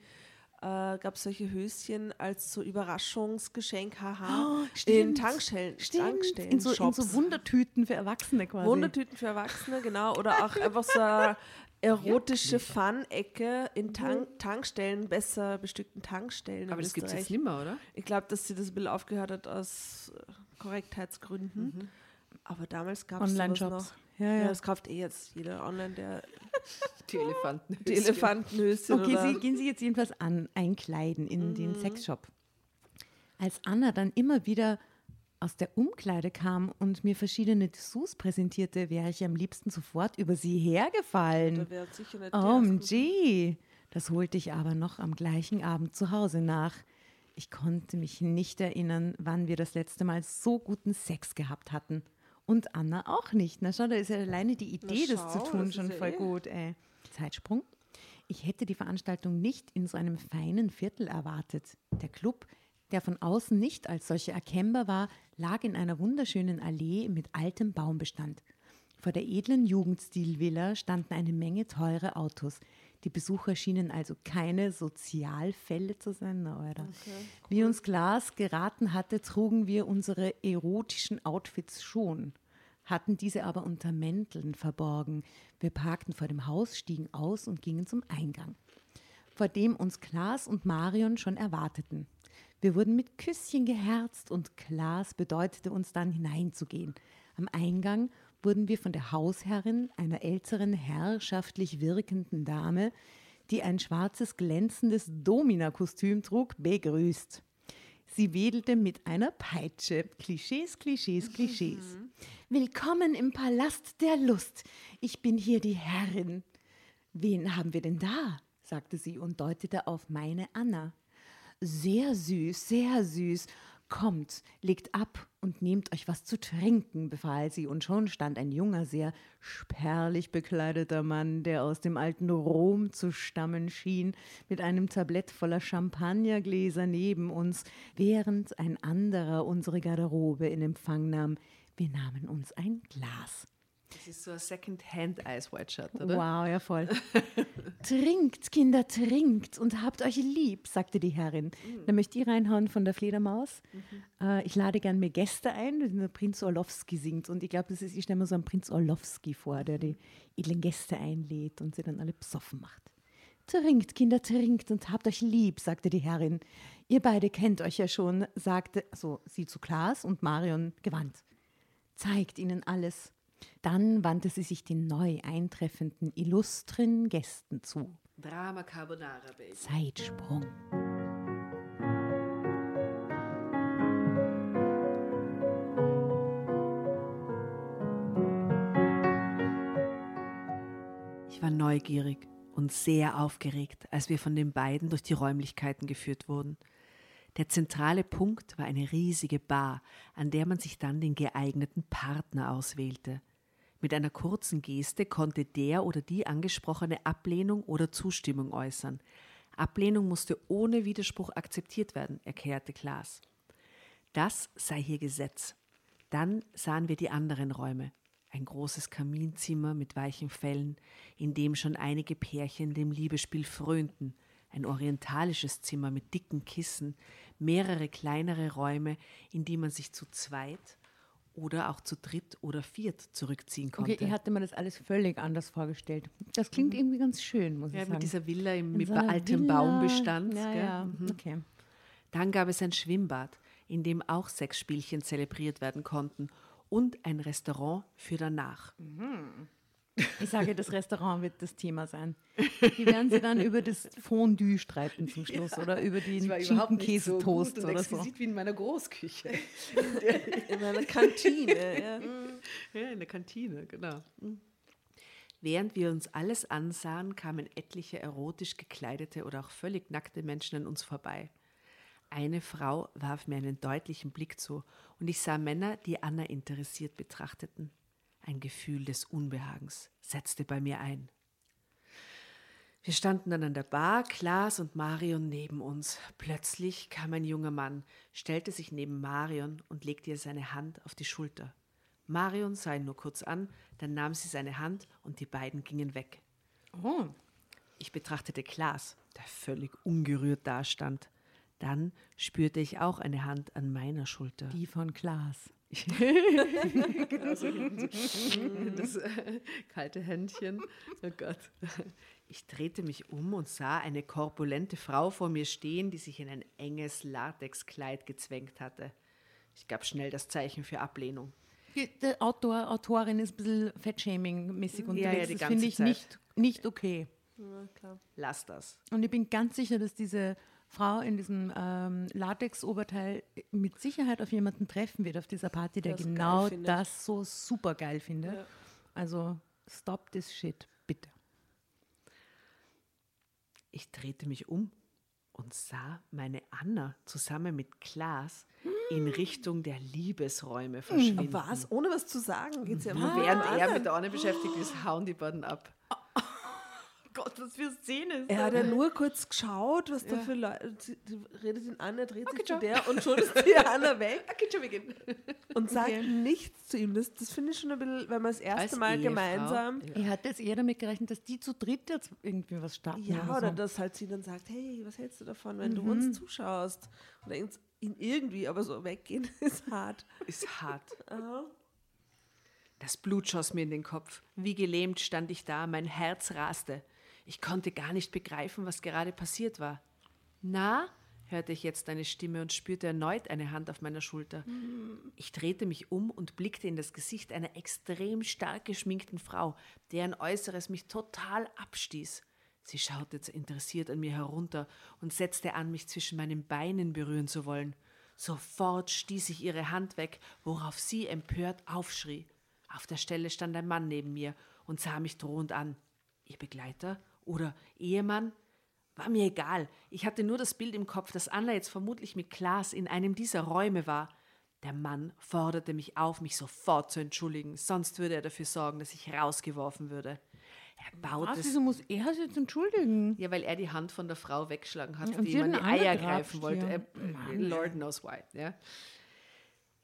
äh, gab solche Höschen als so Überraschungsgeschenk, haha, in stimmt. Tankstellen, Stimmt, Tankstellen in so, in so Wundertüten für Erwachsene quasi. Wundertüten für Erwachsene, genau. Oder auch einfach so eine erotische Fun-Ecke in Tank Tankstellen, besser bestückten Tankstellen. Aber in das gibt es jetzt nicht mehr, oder? Ich glaube, dass sie das ein bisschen aufgehört hat aus Korrektheitsgründen. Aber damals gab es noch. Ja, Ja, ja. das kauft eh jetzt jeder online, der Die Elefanten. die Elefantenhöschen Okay, oder Sie, gehen Sie jetzt jedenfalls an, einkleiden in Mhm. den Sexshop. Als Anna dann immer wieder aus der Umkleide kam und mir verschiedene Dessous präsentierte, wäre ich am liebsten sofort über sie hergefallen. da wäre sicher nicht die OMG. Das holte ich aber noch am gleichen Abend zu Hause nach. Ich konnte mich nicht erinnern, wann wir das letzte Mal so guten Sex gehabt hatten. Und Anna auch nicht. Na schau, da ist ja alleine die Idee, das zu schau, tun, das schon voll eh- gut. Ey. Zeitsprung. Ich hätte die Veranstaltung nicht in so einem feinen Viertel erwartet. Der Club, der von außen nicht als solcher erkennbar war, lag in einer wunderschönen Allee mit altem Baumbestand. Vor der edlen Jugendstilvilla standen eine Menge teure Autos. Die Besucher schienen also keine Sozialfälle zu sein. Na, Alter. Wie uns Glas geraten hatte, trugen wir unsere erotischen Outfits schon, hatten diese aber unter Mänteln verborgen. Wir parkten vor dem Haus, stiegen aus und gingen zum Eingang, vor dem uns Klaas und Marion schon erwarteten. Wir wurden mit Küsschen geherzt und Klaas bedeutete uns dann hineinzugehen. Am Eingang wurden wir von der Hausherrin, einer älteren, herrschaftlich wirkenden Dame, die ein schwarzes glänzendes Domina-Kostüm trug, begrüßt. Sie wedelte mit einer Peitsche. Klischees, Klischees, Klischees. Willkommen im Palast der Lust. Ich bin hier die Herrin. Wen haben wir denn da? sagte sie und deutete auf meine Anna. Sehr süß, sehr süß. Kommt, legt ab und nehmt euch was zu trinken, befahl sie, und schon stand ein junger, sehr spärlich bekleideter Mann, der aus dem alten Rom zu stammen schien, mit einem Tablett voller Champagnergläser neben uns, während ein anderer unsere Garderobe in Empfang nahm. Wir nahmen uns ein Glas. Das ist so ein Second-Hand Ice White Shot, oder? Wow, ja voll. trinkt, Kinder, trinkt und habt euch lieb, sagte die Herrin. Da möchte ich reinhauen von der Fledermaus. Äh, ich lade gern mir Gäste ein, wenn der Prinz Orlowski singt. Und ich glaube, das ist, ich stelle mir so einen Prinz Orlowski vor, der die edlen Gäste einlädt und sie dann alle besoffen macht. Trinkt, Kinder, trinkt und habt euch lieb, sagte die Herrin. Ihr beide kennt euch ja schon, sagte, also sie zu Klaas und Marion gewandt. Zeigt ihnen alles. Dann wandte sie sich den neu eintreffenden illustren Gästen zu. Drama Carbonara, Baby. Zeitsprung. Ich war neugierig und sehr aufgeregt, als wir von den beiden durch die Räumlichkeiten geführt wurden. Der zentrale Punkt war eine riesige Bar, an der man sich dann den geeigneten Partner auswählte. Mit einer kurzen Geste konnte der oder die angesprochene Ablehnung oder Zustimmung äußern. Ablehnung musste ohne Widerspruch akzeptiert werden, erklärte Klaas. Das sei hier Gesetz. Dann sahen wir die anderen Räume. Ein großes Kaminzimmer mit weichen Fellen, in dem schon einige Pärchen dem Liebesspiel frönten, ein orientalisches Zimmer mit dicken Kissen, mehrere kleinere Räume, in die man sich zu zweit oder auch zu dritt oder viert zurückziehen konnte. Okay, ich hatte mir das alles völlig anders vorgestellt. Das klingt irgendwie ganz schön, muss ja, ich sagen. mit dieser Villa im, mit so altem Villa. Baumbestand. Ja, ja, Mhm. okay. Dann gab es ein Schwimmbad, in dem auch Sexspielchen zelebriert werden konnten und ein Restaurant für danach. Ich sage, das Restaurant wird das Thema sein. Die werden sie dann über das Fondue streiten zum Schluss oder über den Schinkenkäsetoast oder so. wie in meiner Großküche. In einer Kantine. ja. Ja, in der Kantine, genau. Während wir uns alles ansahen, kamen etliche erotisch gekleidete oder auch völlig nackte Menschen an uns vorbei. Eine Frau warf mir einen deutlichen Blick zu und ich sah Männer, die Anna interessiert betrachteten. Ein Gefühl des Unbehagens setzte bei mir ein. Wir standen dann an der Bar, Klaas und Marion neben uns. Plötzlich kam ein junger Mann, stellte sich neben Marion und legte ihr seine Hand auf die Schulter. Marion sah ihn nur kurz an, dann nahm sie seine Hand und die beiden gingen weg. Oh, Ich betrachtete Klaas, der völlig ungerührt dastand. Dann spürte ich auch eine Hand an meiner Schulter. die von Klaas. Genau so das äh, kalte Händchen. Oh Gott. Ich drehte mich um und sah eine korpulente Frau vor mir stehen, die sich in ein enges Latexkleid gezwängt hatte. Ich gab schnell das Zeichen für Ablehnung. Der Autor, Autorin ist ein bisschen Fettshaming-mäßig Ja, unterwegs. ja, die das finde ich Zeit. nicht, nicht okay. Ja, klar. Lass das. Und ich bin ganz sicher, dass diese Frau in diesem ähm, Latex-Oberteil mit Sicherheit auf jemanden treffen wird auf dieser Party, der Das genau das so super geil findet. Ja. Also stop this shit, bitte. Ich drehte mich um und sah meine Anna zusammen mit Klaas in Richtung der Liebesräume verschwinden. Was? Ohne was zu sagen geht es ja Und während er mit der Anne beschäftigt ist, hauen die beiden ab. Gott, was für Szene ist Er hat ja nur kurz geschaut, was da für Leute. sie- die Redet ihn an, er dreht sich zu ciao. der und schon ist die Anna weg Okay, schon beginnen. und sagt nichts zu ihm. Das, das finde ich schon ein bisschen, wenn man das erste Als Mal Ehefrau. gemeinsam. Ich hatte jetzt eher damit gerechnet, dass die zu dritt jetzt irgendwie was starten. Ja, oder, oder so. dass halt sie dann sagt, hey, was hältst du davon, wenn du uns zuschaust? Oder ihn ihn irgendwie, aber so weggehen ist hart. Ist hart. Das Blut schoss mir in den Kopf. Wie gelähmt stand ich da, mein Herz raste. Ich konnte gar nicht begreifen, was gerade passiert war. Na, hörte ich jetzt eine Stimme und spürte erneut eine Hand auf meiner Schulter. Ich drehte mich um und blickte in das Gesicht einer extrem stark geschminkten Frau, deren Äußeres mich total abstieß. Sie schaute interessiert an mir herunter und setzte an, mich zwischen meinen Beinen berühren zu wollen. Sofort stieß ich ihre Hand weg, worauf sie empört aufschrie. Auf der Stelle stand ein Mann neben mir und sah mich drohend an. Ihr Begleiter oder Ehemann? War mir egal. Ich hatte nur das Bild im Kopf, dass Anna jetzt vermutlich mit Klaas in einem dieser Räume war. Der Mann forderte mich auf, mich sofort zu entschuldigen, sonst würde er dafür sorgen, dass ich rausgeworfen würde. Er baute Was, wieso muss er sich jetzt entschuldigen? ja, weil er die Hand von der Frau weggeschlagen hat, Und die ihm an die Eier greifen wollte. Er, Lord knows why. Ja.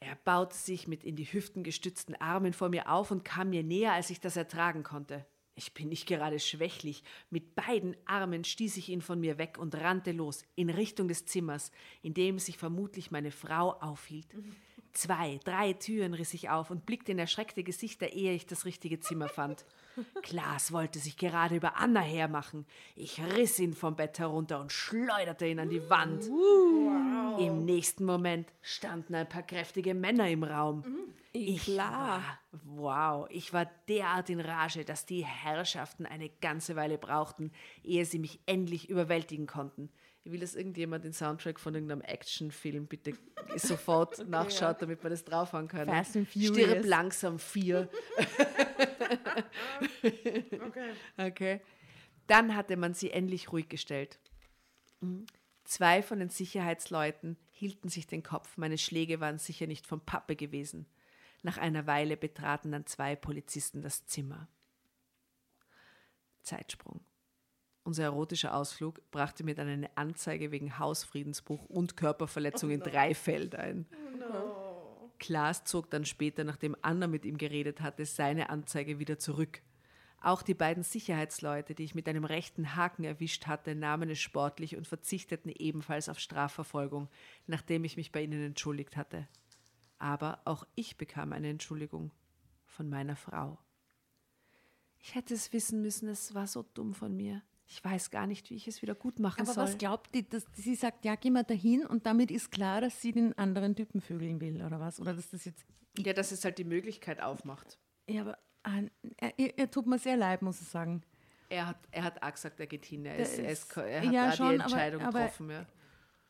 Er baute sich mit in die Hüften gestützten Armen vor mir auf und kam mir näher, als ich das ertragen konnte. Ich bin nicht gerade schwächlich. Mit beiden Armen stieß ich ihn von mir weg und rannte los, in Richtung des Zimmers, in dem sich vermutlich meine Frau aufhielt. Zwei, drei Türen riss ich auf und blickte in erschreckte Gesichter, ehe ich das richtige Zimmer fand. Klaas wollte sich gerade über Anna hermachen. Ich riss ihn vom Bett herunter und schleuderte ihn an die Wand. Im nächsten Moment standen ein paar kräftige Männer im Raum. Ich Klar. war, wow, ich war derart in Rage, dass die Herrschaften eine ganze Weile brauchten, ehe sie mich endlich überwältigen konnten. Ich will, dass irgendjemand den Soundtrack von irgendeinem Actionfilm bitte sofort nachschaut, damit wir das draufhauen können. Fast and Furious. Stirb langsam vier. Okay. Dann hatte man sie endlich ruhig gestellt. Mhm. Zwei von den Sicherheitsleuten hielten sich den Kopf, meine Schläge waren sicher nicht vom Pappe gewesen. Nach einer Weile betraten dann zwei Polizisten das Zimmer. Zeitsprung. Unser erotischer Ausflug brachte mir dann eine Anzeige wegen Hausfriedensbruch und Körperverletzung in Dreifeld ein. Klaas zog dann später, nachdem Anna mit ihm geredet hatte, seine Anzeige wieder zurück. Auch die beiden Sicherheitsleute, die ich mit einem rechten Haken erwischt hatte, nahmen es sportlich und verzichteten ebenfalls auf Strafverfolgung, nachdem ich mich bei ihnen entschuldigt hatte. Aber auch ich bekam eine Entschuldigung von meiner Frau. Ich hätte es wissen müssen, es war so dumm von mir. Ich weiß gar nicht, wie ich es wieder gut machen Aber soll. was glaubt die? Dass sie sagt, ja, geh mal dahin und damit ist klar, dass sie den anderen Typen vögeln will oder was? Oder dass das jetzt. ja, dass es halt die Möglichkeit aufmacht. Ja, aber er, er, er tut mir sehr leid, muss ich sagen. Er hat, er hat auch gesagt, er geht hin. Er, ist, ist, er hat ja, auch schon, die Entscheidung aber- getroffen. Ja.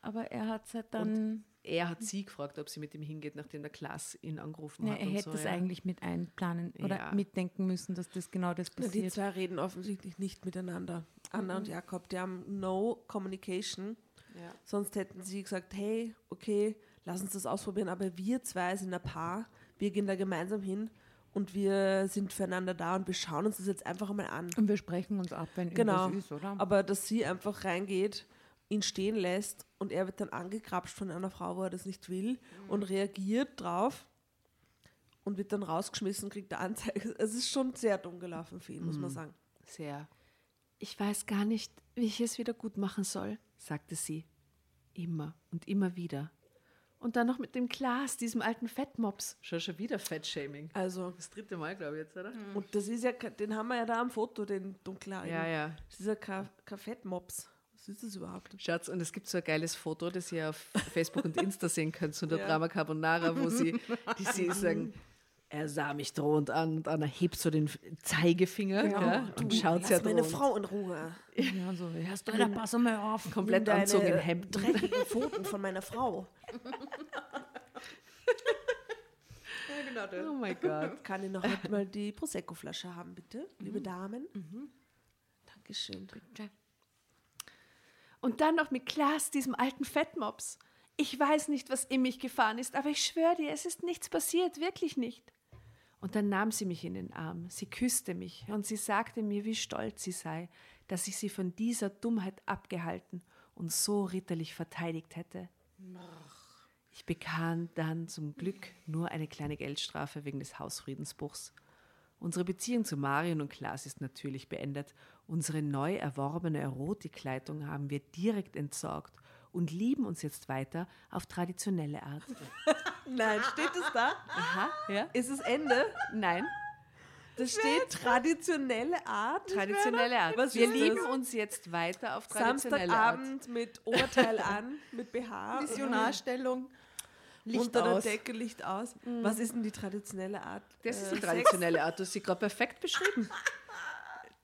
Aber er hat es halt dann. Er hat sie gefragt, ob sie mit ihm hingeht, nachdem der Klaas ihn angerufen Ne, hat. er und hätte so, das ja. eigentlich mit einplanen oder Ja. mitdenken müssen, dass das genau das Na, die passiert. zwei reden offensichtlich nicht miteinander. Anna und Jakob, die haben no communication. Ja. Sonst hätten sie gesagt, hey, okay, lass uns das ausprobieren, aber wir zwei sind ein Paar, wir gehen da gemeinsam hin und wir sind füreinander da und wir schauen uns das jetzt einfach einmal an. Und wir sprechen uns ab, wenn Genau. irgendwas ist, oder? Aber dass sie einfach reingeht, ihn stehen lässt und er wird dann angekrapscht von einer Frau, wo er das nicht will und reagiert drauf und wird dann rausgeschmissen, kriegt eine Anzeige. Es ist schon sehr dumm gelaufen für ihn, muss man sagen. Sehr. Ich weiß gar nicht, wie ich es wieder gut machen soll, sagte sie. Immer und immer wieder. Und dann noch mit dem Klaas, diesem alten Fettmops. Schon schon wieder Fettshaming. Also, Das dritte Mal, glaube ich, jetzt, oder? und das ist ja, den haben wir ja da am Foto, den dunkelhaarigen. Ja, ja. Das ist ja kein, kein Fettmops. Was ist das überhaupt? Schatz, und es gibt so ein geiles Foto, das ihr auf Facebook und Insta sehen könnt, zu der Ja. Drama Carbonara, wo sie, die sie sagen, er sah mich drohend an und Anna hebt so den Zeigefinger ja, und schaut Lass sehr meine. Frau in Ruhe. ja, so, hörst du, da pass mal auf. Komplett Anzug deine im Hemd. Dreckigen Pfoten von meiner Frau. Oh mein Gott. Kann ich noch mal die Prosecco-Flasche haben, bitte, liebe Damen? Dankeschön. Und dann noch mit Klaas, diesem alten Fettmops. Ich weiß nicht, was in mich gefahren ist, aber ich schwöre dir, es ist nichts passiert, wirklich nicht. Und dann nahm sie mich in den Arm, sie küsste mich und sie sagte mir, wie stolz sie sei, dass ich sie von dieser Dummheit abgehalten und so ritterlich verteidigt hätte. Ich bekam dann zum Glück nur eine kleine Geldstrafe wegen des Hausfriedensbruchs. Unsere Beziehung zu Marion und Klaas ist natürlich beendet. Unsere neu erworbene Erotikkleidung haben wir direkt entsorgt und lieben uns jetzt weiter auf traditionelle Art. Nein, steht es da? Aha, ja? Ist es Ende? Nein. Da steht traditionelle Art. Traditionelle Art. Was Wir lieben das? uns jetzt weiter auf traditionelle Art. Samstagabend mit Oberteil an, mit BH. Missionarstellung. Licht unter der aus. Decke Licht aus. Was ist denn die traditionelle Art? Das ist äh, die traditionelle Art. Du hast sie gerade perfekt beschrieben.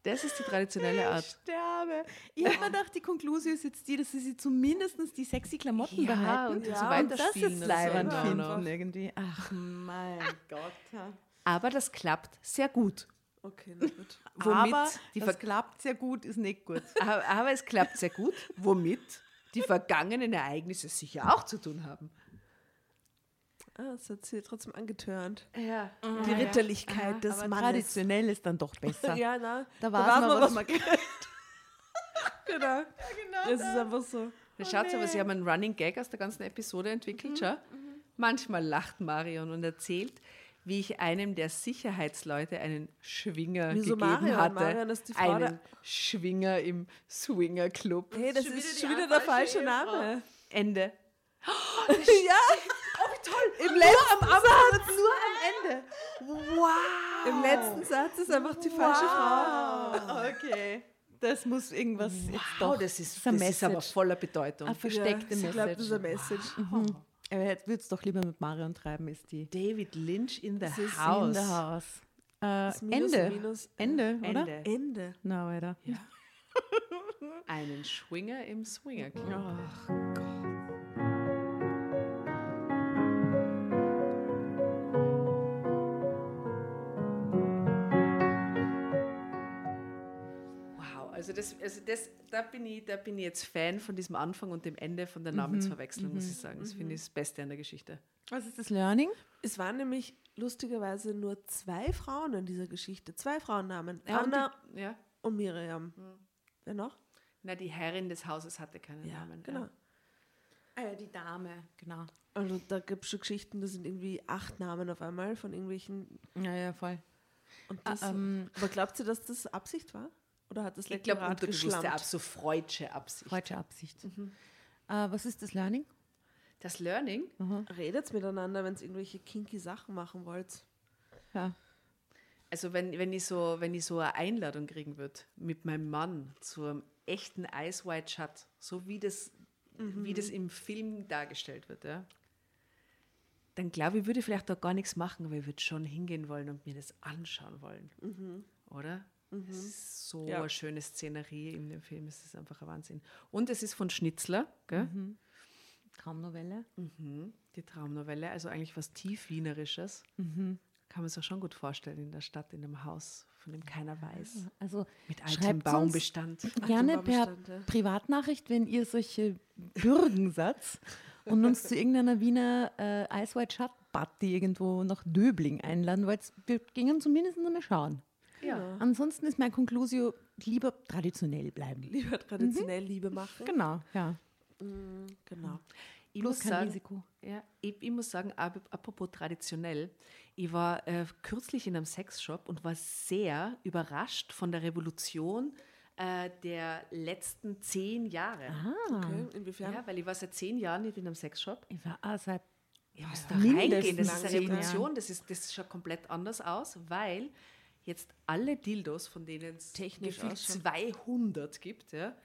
Das ist die traditionelle Art. Sterbe. Ich habe mir gedacht, die Konklusion ist jetzt die, dass sie sich zumindest die sexy Klamotten Ja, behalten und Ja, so und das so. leibend Genau, finden genau. irgendwie. Ach mein Gott. ja. Aber das klappt sehr gut. Okay, na gut. Womit Aber die das klappt sehr gut, ist nicht gut. Aber, aber es klappt sehr gut, womit die vergangenen Ereignisse sicher auch zu tun haben. Ah, das hat sie trotzdem angetörnt. Ja. Die Ritterlichkeit des Aber Mannes. traditionell ist dann doch besser. Ja, na, Da da weiß weiß man, man, was was man Genau. Es ist einfach so. Na, Schaut aber, sie haben einen Running Gag aus der ganzen Episode entwickelt, schau. Manchmal lacht Marion und erzählt, wie ich einem der Sicherheitsleute einen Schwinger Wieso gegeben Marion? hatte. Marion ist die Frau einen Schwinger im Swinger Club. Hey, das ist schon wieder der falsche Name. Ende. ja. Oh, wie toll. Im letzten Satz. nur am Ende. Wow. Im letzten Satz ist einfach die falsche Frau. Okay. Das muss irgendwas jetzt Wow, doch. das ist, ein das ist aber Message. voller Bedeutung. Eine versteckte ja, sie glaubt, das ist ein Message. Message. Aber jetzt würde es doch lieber mit Marion treiben, ist die. David Lynch in the in house. In the house. Äh, Das Minus, Ende. Minus, äh, Ende, oder? Ende. Ende. Na, weiter. Einen Schwinger im Swinger Club. Also das, also das, da bin ich, da bin ich jetzt Fan von diesem Anfang und dem Ende von der Namensverwechslung, muss ich sagen. Das finde ich das Beste an der Geschichte. Was ist das Learning? Es waren nämlich lustigerweise nur zwei Frauen in dieser Geschichte. Zwei Frauennamen. Ja, und Anna die, ja. und Miriam. Wer noch? Na, die Herrin des Hauses hatte keinen Namen. genau. Äh, die Dame, genau. Also da gibt es schon Geschichten, da sind irgendwie acht Namen auf einmal von irgendwelchen. Ja, ja, voll. Und das, Ah, ähm, aber glaubt ihr, dass das Absicht war? Oder hat das Ich glaube, Lektorat unterbewusste geschlampt? Absicht, so freudsche Absicht. Freudsche Absicht. Äh, was ist das Learning? Das Learning, Redet miteinander, wenn ihr irgendwelche kinky Sachen machen wollt. Ja. also wenn, wenn, ich so, wenn ich so eine Einladung kriegen würde mit meinem Mann zu einem echten Ice White Shut, so wie das, wie das im Film dargestellt wird, ja, dann glaube ich, würde ich vielleicht auch gar nichts machen, aber ich würde schon hingehen wollen und mir das anschauen wollen. Oder? Es ist so Ja. eine schöne Szenerie in dem Film, es ist einfach ein Wahnsinn. Und es ist von Schnitzler, gell? Traumnovelle. Mhm. Die Traumnovelle, also eigentlich was tiefwienerisches. Kann man sich schon gut vorstellen in der Stadt, in einem Haus, von dem keiner weiß. Also Mit altem Baumbestand. gerne per. Privatnachricht, wenn ihr solche Bürgen seid und uns zu irgendeiner Wiener äh, Ice White Shut Party irgendwo nach Döbling einladen wollt. Wir gingen zumindest einmal schauen. Ja. Ansonsten ist mein Conclusio lieber traditionell bleiben. Lieber traditionell Liebe machen. Genau, ja. Genau. Ich Bloß muss kein sagen, Risiko. Ja, ich, ich muss sagen, ap- apropos traditionell, ich war äh, kürzlich in einem Sexshop und war sehr überrascht von der Revolution äh, der letzten zehn Jahre. Okay. Inwiefern? Ja, weil ich war seit zehn Jahren nicht in einem Sexshop. Ich war auch seit Ich muss da reingehen, das ist eine Revolution, das, ist, das schaut komplett anders aus, weil jetzt alle Dildos, von denen es Technisch gefühlt ausschauen. 200 gibt, ja,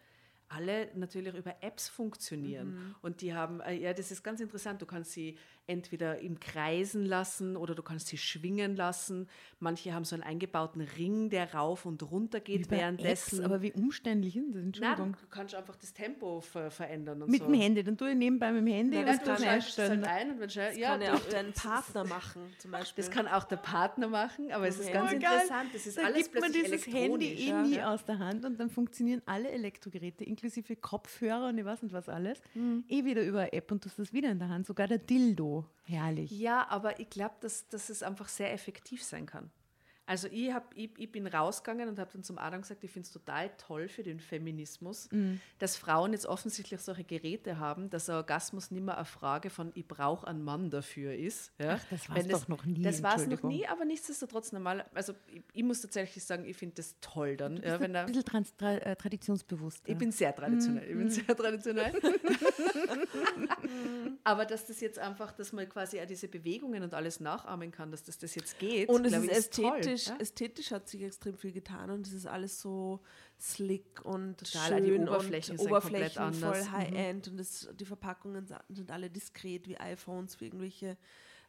alle natürlich über Apps funktionieren. Und die haben, äh, ja, das ist ganz interessant, du kannst sie entweder im Kreisen lassen oder du kannst sie schwingen lassen. Manche haben so einen eingebauten Ring, der rauf und runter geht über währenddessen. Apps, aber wie umständlich ist das? Nein, Entschuldigung. du kannst einfach das Tempo ver verändern und Mit so. dem Handy, dann tue ich nebenbei mit dem Handy Nein, und du dann schaltest es halt ein und wenn schnell, ja, Kann ja auch dein Partner machen, zum Beispiel. Das kann auch der Partner machen, aber es ist Okay. ganz Oh, interessant. Das ist da alles gibt man dieses. Handy eh nie Ja. aus der Hand und dann funktionieren alle Elektrogeräte, inklusive Kopfhörer und ich weiß nicht was alles, Mhm. eh wieder über eine App und du hast das wieder in der Hand. Sogar der Dildo. Herrlich. Ja, aber ich glaube, dass, dass es einfach sehr effektiv sein kann. Also ich, hab, ich, ich bin rausgegangen und habe dann zum Adam gesagt, ich finde es total toll für den Feminismus, Mhm. dass Frauen jetzt offensichtlich solche Geräte haben, dass Orgasmus nicht mehr eine Frage von ich brauche einen Mann dafür ist. Ja? Ach, das war's Wenn doch noch nie, Das war es noch nie, aber nichtsdestotrotz normal. Also ich, ich muss tatsächlich sagen, ich finde das toll dann. Du Ja, bist wenn ein bisschen trans tra äh, traditionsbewusst. Ich bin sehr traditionell. Ich bin sehr traditionell. Aber dass das jetzt einfach, dass man quasi auch diese Bewegungen und alles nachahmen kann, dass das, das jetzt geht. Und es ist ästhetisch ästhetisch, Ja. ästhetisch hat sich extrem viel getan und es ist alles so slick und Total, schön die Oberflächen und Oberflächen voll. Mhm. High-End und es, die Verpackungen sind alle diskret wie iPhones, wie irgendwelche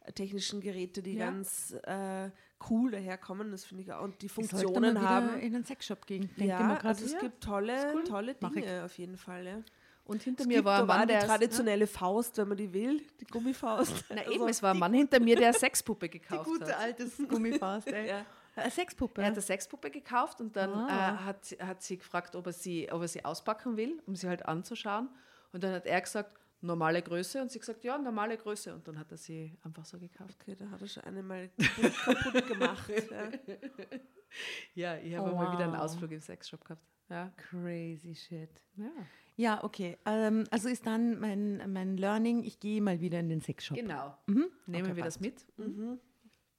äh, technischen Geräte, die Ja. ganz äh, cool daherkommen. Das finde ich auch. Und die Funktionen haben. in einen Sexshop gehen. Ja, also es gibt tolle, cool. tolle. Dinge auf jeden Fall. Ja. Und hinter Es mir war ein Mann, die der ist- traditionelle Faust, wenn man die will, die Gummifaust. Na Also, eben, es war ein Mann hinter mir, der Sexpuppe Die gekauft gute hat. alte Gummifaust, ey. Ja. Eine Sexpuppe. Er hat eine Sexpuppe gekauft und dann Ah. äh, hat, sie- hat sie gefragt, ob er, sie, ob er sie auspacken will, um sie halt anzuschauen. Und dann hat er gesagt, normale Größe. Und sie gesagt, ja, normale Größe. Und dann hat er sie einfach so gekauft. Okay, da hat er schon eine mal kaputt, gemacht. Ja. Ja, ich habe Oh, mal wieder einen. Ausflug im Sexshop gehabt. Ja. Crazy shit. ja. Ja, okay. Ähm, also ist dann mein, mein Learning, ich gehe mal wieder in den Sexshop. Genau. Mhm. Nehmen Okay, wir das passt. mit.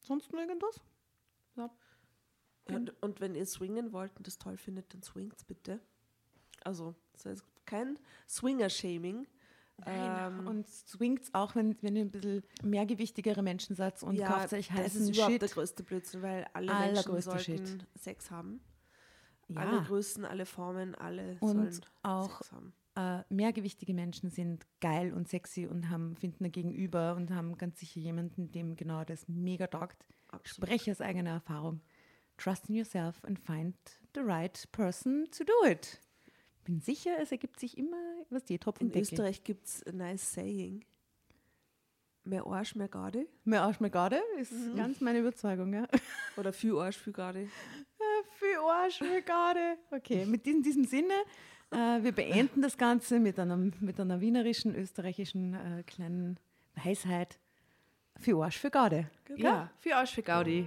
Sonst noch irgendwas? Ja. Und, und wenn ihr swingen wollt und das toll findet, dann swingt's bitte. Also, das heißt kein Swinger-Shaming. Ähm, und swingt's auch, wenn, wenn ihr ein bisschen mehrgewichtigere Menschen seid und ja, kauft euch das heißen ist überhaupt Shit. der größte Blödsinn, weil alle Menschen sollten Shit. Sex haben. Ja. Alle Größen, alle Formen, alle Und sollen auch Sex haben. äh, mehrgewichtige Menschen sind geil und sexy und haben, finden ein Gegenüber und haben ganz sicher jemanden, dem genau das mega taugt. Spreche aus eigener Erfahrung. Trust in yourself and find the right person to do it. Bin sicher, es ergibt sich immer was die Topf In Deckel. Österreich gibt es ein nice saying. Mehr Arsch, mehr Garde. Mehr Arsch, mehr Garde ist Mhm. ganz meine Überzeugung. Ja. Oder viel Arsch, viel Garde. Für Arsch, für Garde. Okay, mit diesem, diesem Sinne, äh, wir beenden das Ganze mit, einem, mit einer wienerischen, österreichischen äh, kleinen Weisheit. Für Arsch, für Garde. Ja, für euch, für Gaudi.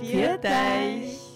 Viert euch!